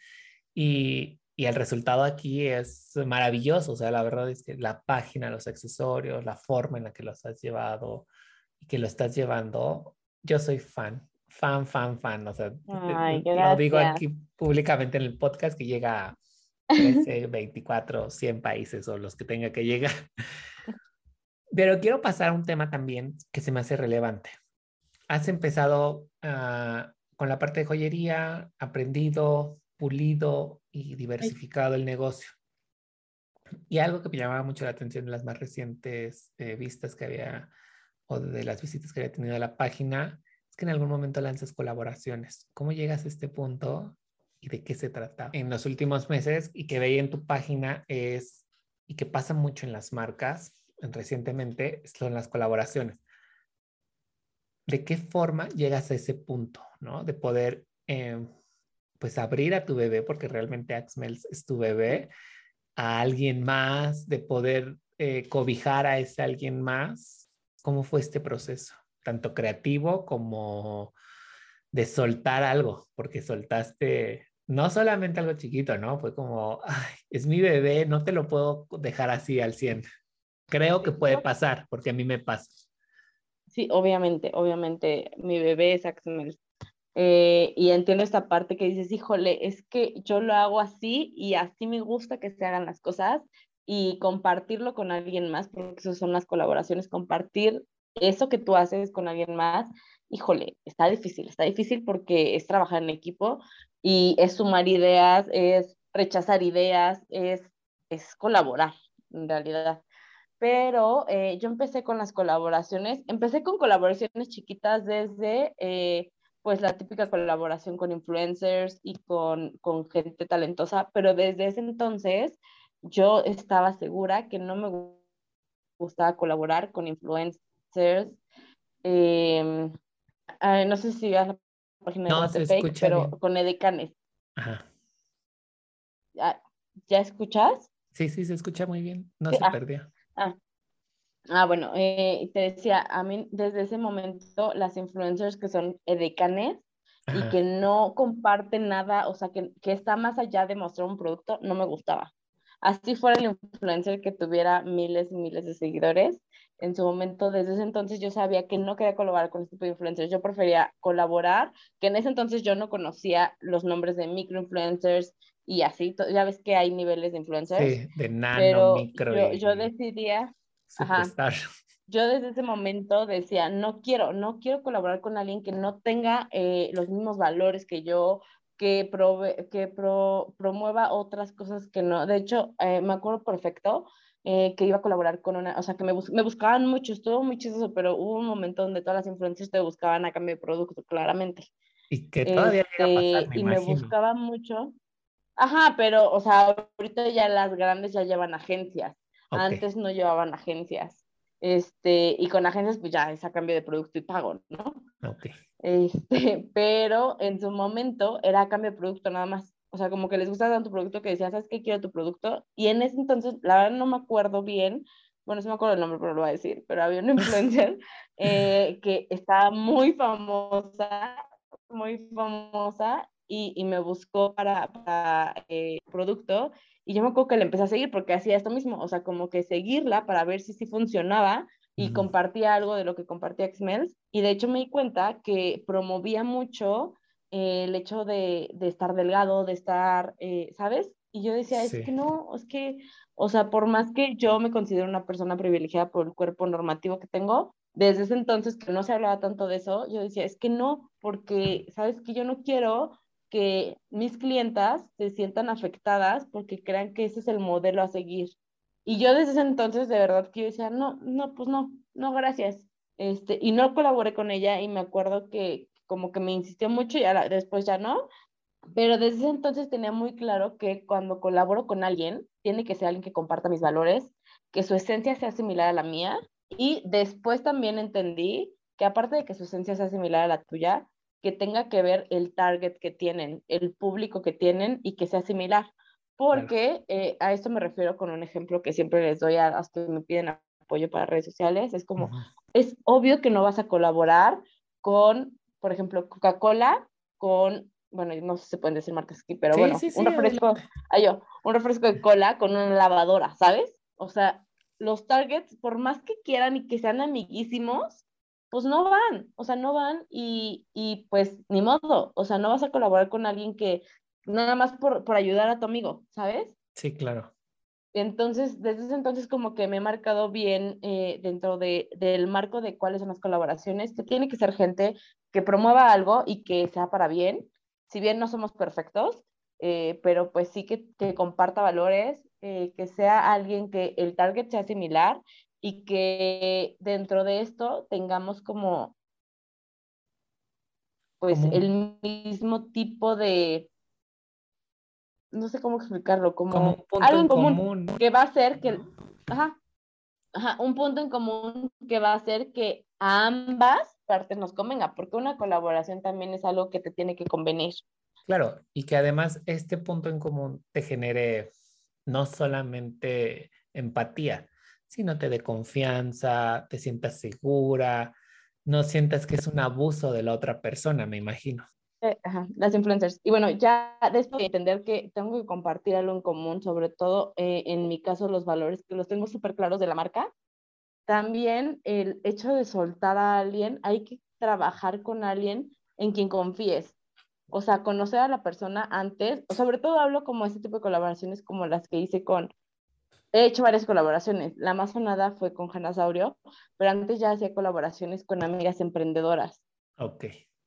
y, y el resultado aquí es maravilloso. O sea, la verdad es que la página, los accesorios, la forma en la que los has llevado y que lo estás llevando, yo soy fan, fan, fan, fan. O sea, lo digo aquí públicamente en el podcast que llega a 13, 24, 100 países o los que tenga que llegar. Pero quiero pasar a un tema también que se me hace relevante. Has empezado uh, con la parte de joyería, aprendido, pulido y diversificado el negocio. Y algo que me llamaba mucho la atención en las más recientes eh, vistas que había o de las visitas que había tenido a la página que en algún momento lanzas colaboraciones. ¿Cómo llegas a este punto y de qué se trata? En los últimos meses y que veía en tu página es, y que pasa mucho en las marcas recientemente, son las colaboraciones. ¿De qué forma llegas a ese punto, ¿no? De poder, eh, pues, abrir a tu bebé, porque realmente Axmels es tu bebé, a alguien más, de poder eh, cobijar a ese alguien más. ¿Cómo fue este proceso? Tanto creativo como de soltar algo, porque soltaste no solamente algo chiquito, ¿no? Fue como, Ay, es mi bebé, no te lo puedo dejar así al 100. Creo que puede pasar, porque a mí me pasa.
Sí, obviamente, obviamente, mi bebé es Axmel. Eh, y entiendo esta parte que dices, híjole, es que yo lo hago así y así me gusta que se hagan las cosas y compartirlo con alguien más, porque eso son las colaboraciones, compartir eso que tú haces con alguien más, híjole, está difícil, está difícil porque es trabajar en equipo y es sumar ideas, es rechazar ideas, es, es colaborar en realidad pero eh, yo empecé con las colaboraciones, empecé con colaboraciones chiquitas desde eh, pues la típica colaboración con influencers y con, con, gente talentosa, pero desde ese entonces yo estaba segura que no me gustaba colaborar con influencers. Em, no sé si veas la página de Guatepec, pero con edecanes. Ajá. ¿Ya, escuchas?
Sí, sí, se escucha muy bien. No se ah, perdió.
Ah, ah bueno, eh, te decía, a mí desde ese momento las influencers que son edecanes y que no comparten nada, o sea, que, que está más allá de mostrar un producto, no me gustaba. Así fuera el influencer que tuviera miles y miles de seguidores, en su momento, desde ese entonces yo sabía que no quería colaborar con este tipo de influencers, yo prefería colaborar, que en ese entonces yo no conocía los nombres de microinfluencers, y así, ya ves que hay niveles de influencers. Sí,
de nano, micro.
Yo, yo decidía, yo desde ese momento decía, no quiero, no quiero colaborar con alguien que no tenga eh, los mismos valores que yo, que, que pro promueva otras cosas que no. De hecho, eh, me acuerdo perfecto eh, que iba a colaborar con una, o sea, que me, me buscaban mucho, estuvo muy chistoso, pero hubo un momento donde todas las influencias te buscaban a cambio de producto, claramente.
Y que todavía llega a pasar,
este, Y me buscaban mucho. Ajá, pero, o sea, ahorita ya las grandes ya llevan agencias. Antes no llevaban agencias. Este, y con agencias, pues ya es a cambio de producto y pago, ¿no?
Ok.
Este, pero en su momento era a cambio de producto nada más. O sea, como que les gustaba tanto tu producto que decían, ¿sabes qué? Quiero tu producto. Y en ese entonces, la verdad no me acuerdo bien, bueno, sí me acuerdo el nombre, pero lo voy a decir, pero había una influencer eh, que estaba muy famosa, muy famosa, y, me buscó para, para eh, producto y yo me acuerdo que le empecé a seguir porque hacía esto mismo, o sea, como que seguirla para ver si sí funcionaba y compartía algo de lo que compartía Xmels y de hecho me di cuenta que promovía mucho eh, el hecho de, de, estar delgado, de estar, eh, ¿sabes? Y yo decía, es que no, es que, o sea, por más que yo me considero una persona privilegiada por el cuerpo normativo que tengo, desde ese entonces que no se hablaba tanto de eso, yo decía, es que no, porque, ¿sabes? Que yo no quiero que mis clientas se sientan afectadas porque crean que ese es el modelo a seguir. Y yo desde ese entonces de verdad que yo decía, no, no, pues no, no, gracias. Este, y no colaboré con ella y me acuerdo que como que me insistió mucho y ahora, después ya no. Pero desde ese entonces tenía muy claro que cuando colaboro con alguien, tiene que ser alguien que comparta mis valores, que su esencia sea similar a la mía. Y después también entendí que aparte de que su esencia sea similar a la tuya, que tenga que ver el target que tienen, el público que tienen y que sea similar. Porque eh, a esto me refiero con un ejemplo que siempre les doy a los que me piden apoyo para redes sociales. Es como, es obvio que no vas a colaborar con, por ejemplo, Coca-Cola, con, bueno, no sé si se pueden decir marcas aquí, pero bueno, un refresco, ay, yo, un refresco de cola con una lavadora, ¿sabes? O sea, los targets, por más que quieran y que sean amiguísimos, pues no van, o sea, no van y, y, pues ni modo, o sea, no vas a colaborar con alguien que nada más por, por ayudar a tu amigo, ¿sabes?
Sí, claro.
Entonces, desde ese entonces como que me he marcado bien eh, dentro de, del marco de cuáles son las colaboraciones, que tiene que ser gente que promueva algo y que sea para bien, si bien no somos perfectos, eh, pero pues sí que, que comparta valores, eh, que sea alguien que el target sea similar y que dentro de esto tengamos como pues el mismo tipo de no sé cómo explicarlo, como, algo en común, que va a ser que, ajá, ajá, un punto en común que va a hacer que a ambas partes nos convenga, porque una colaboración también es algo que te tiene que convenir.
Claro, y que además este punto en común te genere no solamente empatía, sino te dé confianza, te sientas segura, no sientas que es un abuso de la otra persona, me imagino.
Eh, las influencers. Y bueno, ya después de entender que tengo que compartir algo en común, sobre todo eh, en mi caso los valores, que los tengo súper claros de la marca, también el hecho de soltar a alguien, hay que trabajar con alguien en quien confíes. O sea, conocer a la persona antes, sobre todo hablo como este tipo de colaboraciones como las que hice con, he hecho varias colaboraciones. La más sonada fue con Hanna Saurio, pero antes ya hacía colaboraciones con amigas emprendedoras.
Ok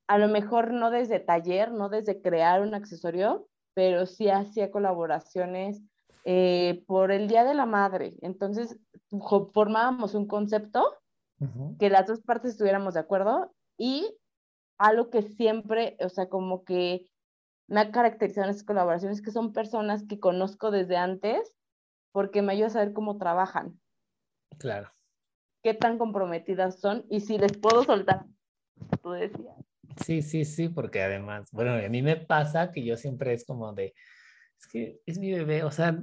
a lo mejor no desde taller, no desde crear un accesorio, pero sí hacía colaboraciones eh, por el Día de la Madre. Entonces formábamos un concepto que las dos partes estuviéramos de acuerdo y algo que siempre, o sea, como que me ha caracterizado en estas colaboraciones, que son personas que conozco desde antes porque me ayuda a saber cómo trabajan.
Claro.
Qué tan comprometidas son y si les puedo soltar, tú decías.
Sí, sí, sí, porque además, bueno, a mí me pasa que yo siempre es como de, es que es mi bebé, o sea,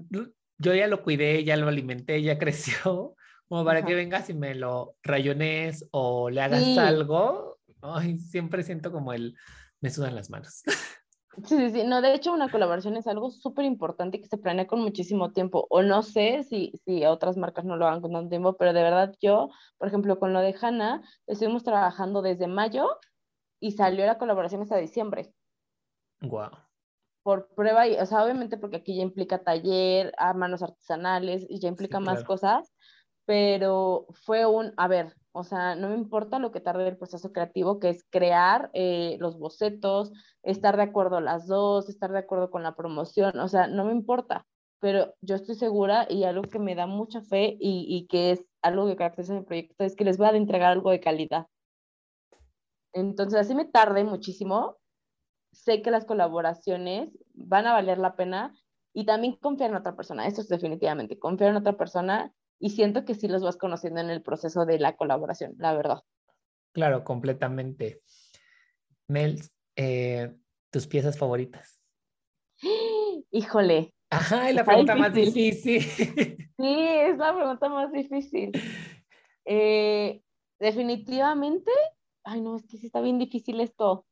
yo ya lo cuidé, ya lo alimenté, ya creció, como para que vengas y me lo rayones o le hagas algo, ay, siempre siento como el, me sudan las manos.
Sí, sí, sí, no, de hecho una colaboración es algo súper importante que se planea con muchísimo tiempo, o no sé si, si otras marcas no lo hagan con tanto tiempo, pero de verdad yo, por ejemplo, con lo de Hanna, estuvimos trabajando desde mayo y salió la colaboración hasta diciembre.
Wow.
Por prueba, y, o sea, obviamente porque aquí ya implica taller, a manos artesanales y ya implica más cosas, pero fue un, a ver, o sea, no me importa lo que tarde el proceso creativo, que es crear eh, los bocetos, estar de acuerdo las dos, estar de acuerdo con la promoción, o sea, no me importa, pero yo estoy segura y algo que me da mucha fe y, y que es algo que caracteriza mi proyecto es que les voy a entregar algo de calidad. Entonces, así me tarde muchísimo. Sé que las colaboraciones van a valer la pena y también confiar en otra persona. Eso es definitivamente, confiar en otra persona y siento que sí los vas conociendo en el proceso de la colaboración, la verdad.
Claro, completamente. Mel, eh, ¿tus piezas favoritas?
Híjole.
Ajá, es la pregunta más difícil.
Sí, es la pregunta más difícil. Eh, definitivamente ay no, es que sí está bien difícil esto.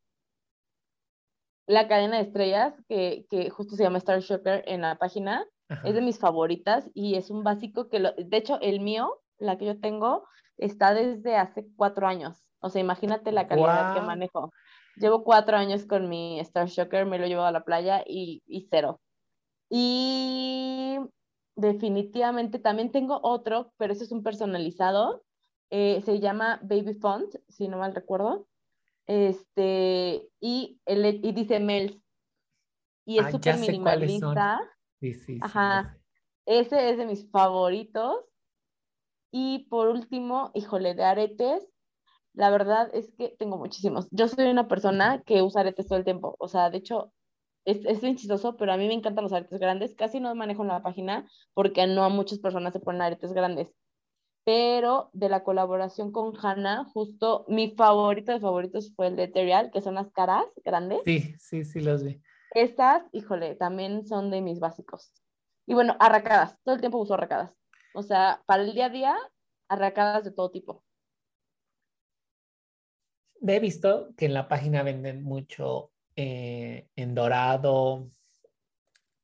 La cadena de estrellas, que, que justo se llama Star Shocker en la página, es de mis favoritas y es un básico que, lo, de hecho, el mío, la que yo tengo, está desde hace cuatro años. O sea, imagínate la calidad que manejo. Llevo cuatro años con mi Star Shocker, me lo llevo a la playa y, y cero. Y definitivamente también tengo otro, pero ese es un personalizado, eh, se llama Baby Font, si no mal recuerdo, este, y, el, y dice Mels, y es ah, súper minimalista.
Sí, sí,
Ajá, ese es de mis favoritos. Y por último, híjole, de aretes, la verdad es que tengo muchísimos. Yo soy una persona que usa aretes todo el tiempo, o sea, de hecho, es, es bien chistoso, pero a mí me encantan los aretes grandes. Casi no manejo en la página porque no a muchas personas se ponen aretes grandes pero de la colaboración con Hannah, justo mi favorito de favoritos fue el de Terial, que son las caras grandes.
Sí, sí, sí, los vi.
Estas, híjole, también son de mis básicos. Y bueno, arracadas, todo el tiempo uso arracadas. O sea, para el día a día, arracadas de todo tipo.
He visto que en la página venden mucho eh, en dorado,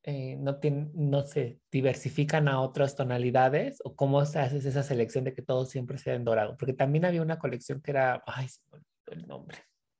eh, no, tienen, no se diversifican a otras tonalidades o cómo se hace esa selección de que todo siempre sea en dorado? Porque también había una colección que era, ay, se me olvidó el nombre,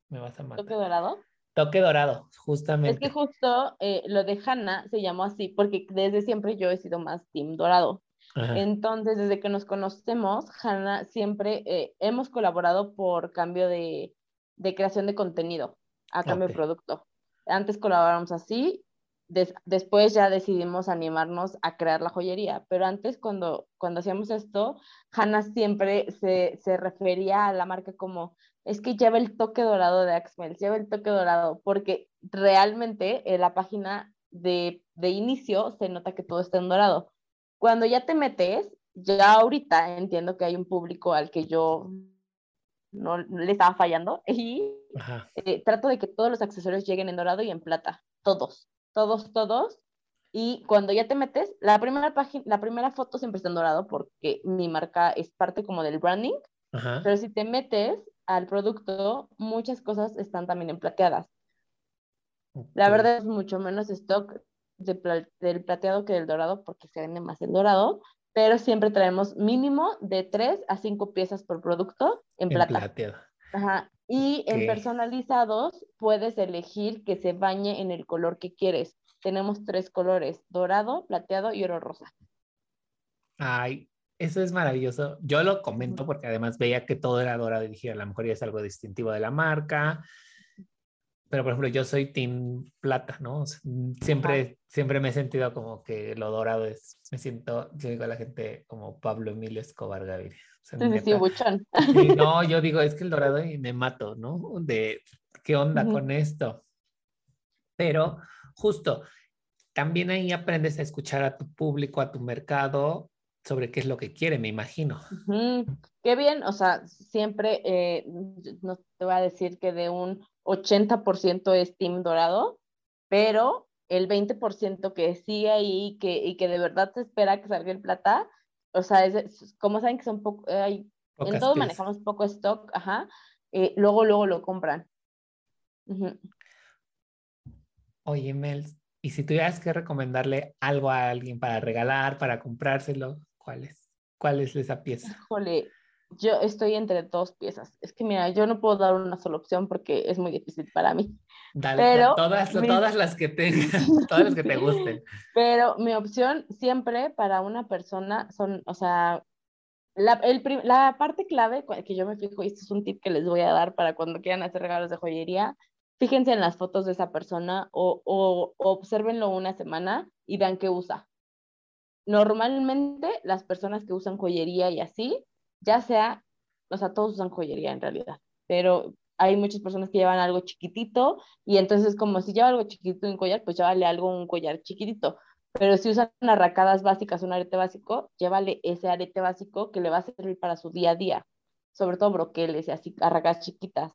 me vas a matar.
¿Toque dorado?
Toque dorado, justamente.
Es que justo eh, lo de Hanna se llamó así porque desde siempre yo he sido más team dorado. Entonces, desde que nos conocemos, Hanna siempre eh, hemos colaborado por cambio de, de creación de contenido a cambio de producto. Antes colaboramos así después ya decidimos animarnos a crear la joyería, pero antes cuando, cuando hacíamos esto, Hannah siempre se, se refería a la marca como, es que lleva el toque dorado de Axmel, lleva el toque dorado, porque realmente en la página de, de inicio se nota que todo está en dorado. Cuando ya te metes, ya ahorita entiendo que hay un público al que yo no, le estaba fallando y eh, trato de que todos los accesorios lleguen en dorado y en plata, todos todos, todos. Y cuando ya te metes, la primera página, la primera foto siempre está en dorado porque mi marca es parte como del branding. Pero si te metes al producto, muchas cosas están también en plateadas. La verdad es mucho menos stock del plateado que del dorado porque se vende más el dorado, pero siempre traemos mínimo de 3 a 5 piezas por producto en, plata. Ajá. Y en personalizados puedes elegir que se bañe en el color que quieres. Tenemos tres colores, dorado, plateado y oro rosa.
Ay, eso es maravilloso. Yo lo comento porque además veía que todo era dorado y dije, a lo mejor ya es algo distintivo de la marca. Pero, por ejemplo, yo soy Team Plata, ¿no? Siempre, siempre me he sentido como que lo dorado es, me siento, yo digo a la gente como Pablo Emilio Escobar Gaviria no, yo digo, es que el dorado y me mato, ¿no? De qué onda con esto. Pero justo, también ahí aprendes a escuchar a tu público, a tu mercado, sobre qué es lo que quiere, me imagino.
Qué bien, o sea, siempre, eh, no te voy a decir que de un 80% es Team Dorado, pero el 20% que sigue ahí que, y que de verdad se espera que salga el plata, o sea, es, como saben que son poco, eh, en todo manejamos poco stock, ajá, eh, luego, luego lo compran.
Oye, Mel, y si tuvieras que recomendarle algo a alguien para regalar, para comprárselo, ¿cuál es? ¿Cuál es esa pieza?
Híjole, yo estoy entre dos piezas. Es que mira, yo no puedo dar una sola opción porque es muy difícil para mí.
Dale, pero todas, todas las que tengas, todas las que te gusten.
Pero mi opción siempre para una persona son, o sea, la, el, la parte clave que yo me fijo, y este es un tip que les voy a dar para cuando quieran hacer regalos de joyería, fíjense en las fotos de esa persona o, o, o observenlo una semana y vean qué usa. Normalmente las personas que usan joyería y así ya sea, o sea, todos usan joyería en realidad, pero hay muchas personas que llevan algo chiquitito y entonces como si lleva algo chiquitito un collar, pues llévale algo un collar chiquitito. Pero si usan arracadas básicas, un arete básico, llévale ese arete básico que le va a servir para su día a día, sobre todo broqueles y así, arracadas chiquitas.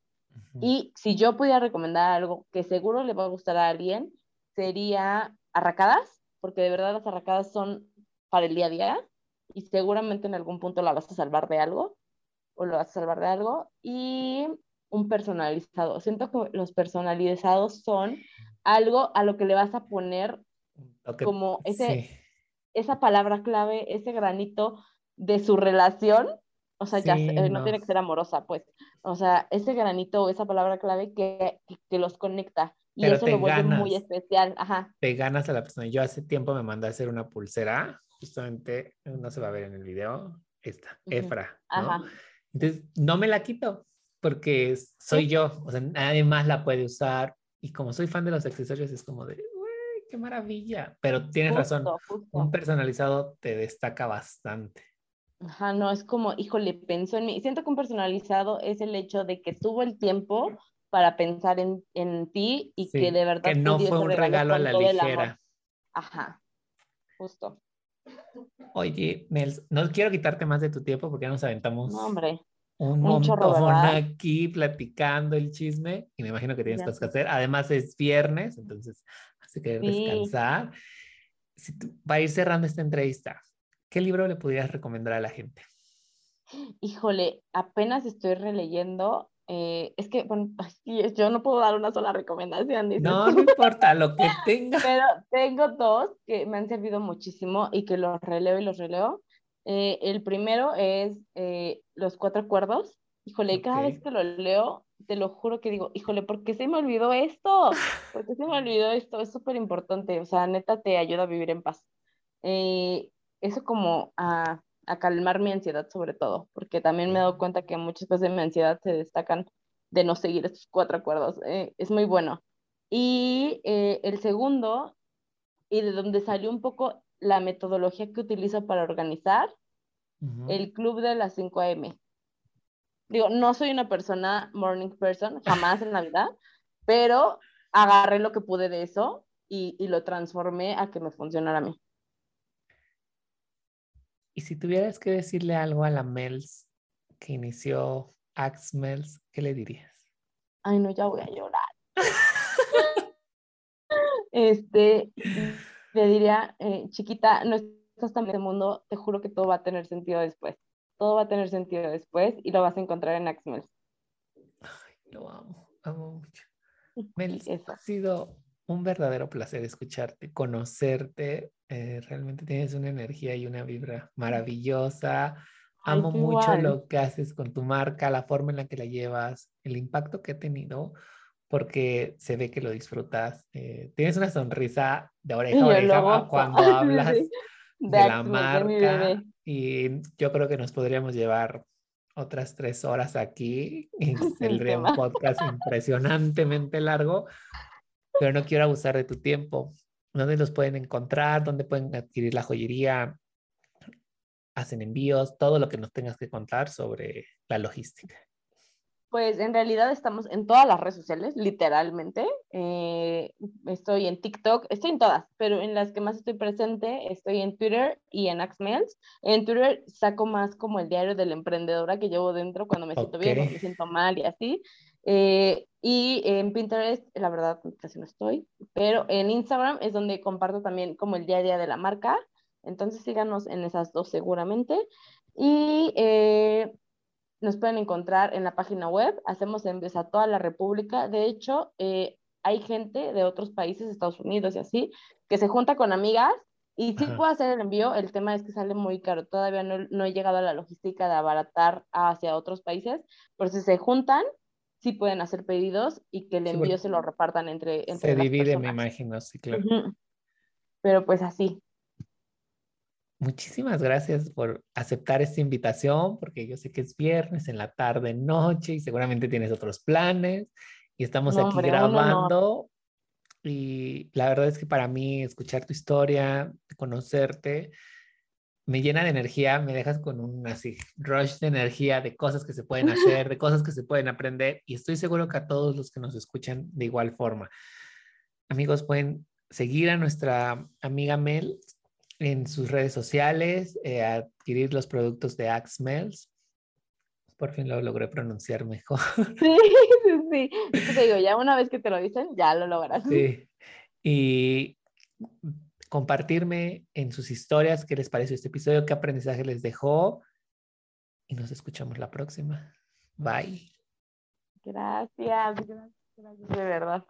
Y si yo pudiera recomendar algo que seguro le va a gustar a alguien, sería arracadas, porque de verdad las arracadas son para el día a día y seguramente en algún punto la vas a salvar de algo o lo vas a salvar de algo y un personalizado. Siento que los personalizados son algo a lo que le vas a poner como ese, esa palabra clave, ese granito de su relación. O sea, ya eh, no. tiene que ser amorosa, pues. O sea, ese granito o esa palabra clave que, que los conecta. Y eso lo vuelve muy especial. Ajá.
Te ganas a la persona. Yo hace tiempo me mandé a hacer una pulsera justamente, no se va a ver en el video, esta, Efra, ¿no? Entonces, no me la quito porque soy yo, o sea, nadie más la puede usar y como soy fan de los accesorios es como de, uy, qué maravilla, pero tienes razón, un personalizado te destaca bastante.
Ajá, no, es como, híjole, pensó en mí. Siento que un personalizado es el hecho de que tuvo el tiempo para pensar en, en ti y que de verdad...
Que no fue un regalo a la ligera.
Ajá, justo.
Oye, Mels, no quiero quitarte más de tu tiempo porque ya nos aventamos
hombre,
un, montón aquí platicando el chisme y me imagino que tienes cosas que hacer. Además es viernes, entonces hace que descansar. Si va a ir cerrando esta entrevista, ¿qué libro le pudieras recomendar a la gente?
Híjole, apenas estoy releyendo eh, es que, bueno, yo no puedo dar una sola recomendación.
No, no importa, lo que tenga.
Pero tengo dos que me han servido muchísimo y que los releo y los releo. Eh, el primero es eh, Los Cuatro Acuerdos. Híjole, cada vez que lo leo, te lo juro que digo, híjole, ¿por qué se me olvidó esto? ¿Por qué se me olvidó esto? Es súper importante, o sea, neta te ayuda a vivir en paz. Eh, eso como a, a, calmar mi ansiedad sobre todo, porque también me he dado cuenta que muchas veces mi ansiedad se destacan de no seguir estos cuatro acuerdos. Eh, es muy bueno. Y eh, el segundo, y de donde salió un poco la metodología que utilizo para organizar, el club de las 5 a.m. Digo, no soy una persona morning person, jamás en la vida, pero agarré lo que pude de eso y, y lo transformé a que me funcionara a mí.
Y si tuvieras que decirle algo a la Mels que inició Axmels, ¿qué le dirías?
Ay, no, ya voy a llorar. este, le diría, eh, chiquita, no estás tan en el mundo, te juro que todo va a tener sentido después. Todo va a tener sentido después y lo vas a encontrar en Axmels.
Ay, lo amo, amo mucho. Mel, ha sido un verdadero placer escucharte, conocerte. Eh, realmente tienes una energía y una vibra maravillosa. Amo mucho lo que haces con tu marca, la forma en la que la llevas, el impacto que ha tenido, porque se ve que lo disfrutas. Eh, tienes una sonrisa de oreja a oreja cuando hablas de, la marca. y yo creo que nos podríamos llevar otras tres horas aquí y tendría un podcast impresionantemente largo, pero no quiero abusar de tu tiempo. ¿Dónde los pueden encontrar? ¿Dónde pueden adquirir la joyería? hacen envíos, todo lo que nos tengas que contar sobre la logística.
Pues en realidad estamos en todas las redes sociales, literalmente. Eh, estoy en TikTok, estoy en todas, pero en las que más estoy presente estoy en Twitter y en Axmails. En Twitter saco más como el diario de la emprendedora que llevo dentro cuando me siento bien, cuando me siento mal y así. Eh, y en Pinterest, la verdad, casi no estoy, pero en Instagram es donde comparto también como el día a día de la marca entonces síganos en esas dos seguramente. Y eh, nos pueden encontrar en la página web. Hacemos envíos a toda la República. De hecho, eh, hay gente de otros países, Estados Unidos y así, que se junta con amigas y sí puedo hacer el envío. El tema es que sale muy caro. Todavía no, he llegado a la logística de abaratar hacia otros países, pero si se juntan, sí pueden hacer pedidos y que el envío se lo repartan entre, entre
Se divide, me imagino, sí, claro.
Pero pues así,
Muchísimas gracias por aceptar esta invitación, porque yo sé que es viernes en la tarde, noche y seguramente tienes otros planes y estamos aquí grabando. Y la verdad es que para mí escuchar tu historia, conocerte, me llena de energía, me dejas con un así rush de energía de cosas que se pueden hacer, de cosas que se pueden aprender y estoy seguro que a todos los que nos escuchan de igual forma. Amigos, pueden seguir a nuestra amiga Mel en sus redes sociales, eh, adquirir los productos de Axmels. Por fin lo logré pronunciar mejor.
Sí, sí, sí. Te digo, ya una vez que te lo dicen, ya lo logras.
Sí. Y compartirme en sus historias qué les pareció este episodio, qué aprendizaje les dejó. Y nos escuchamos la próxima. Bye.
Gracias, gracias, gracias de verdad.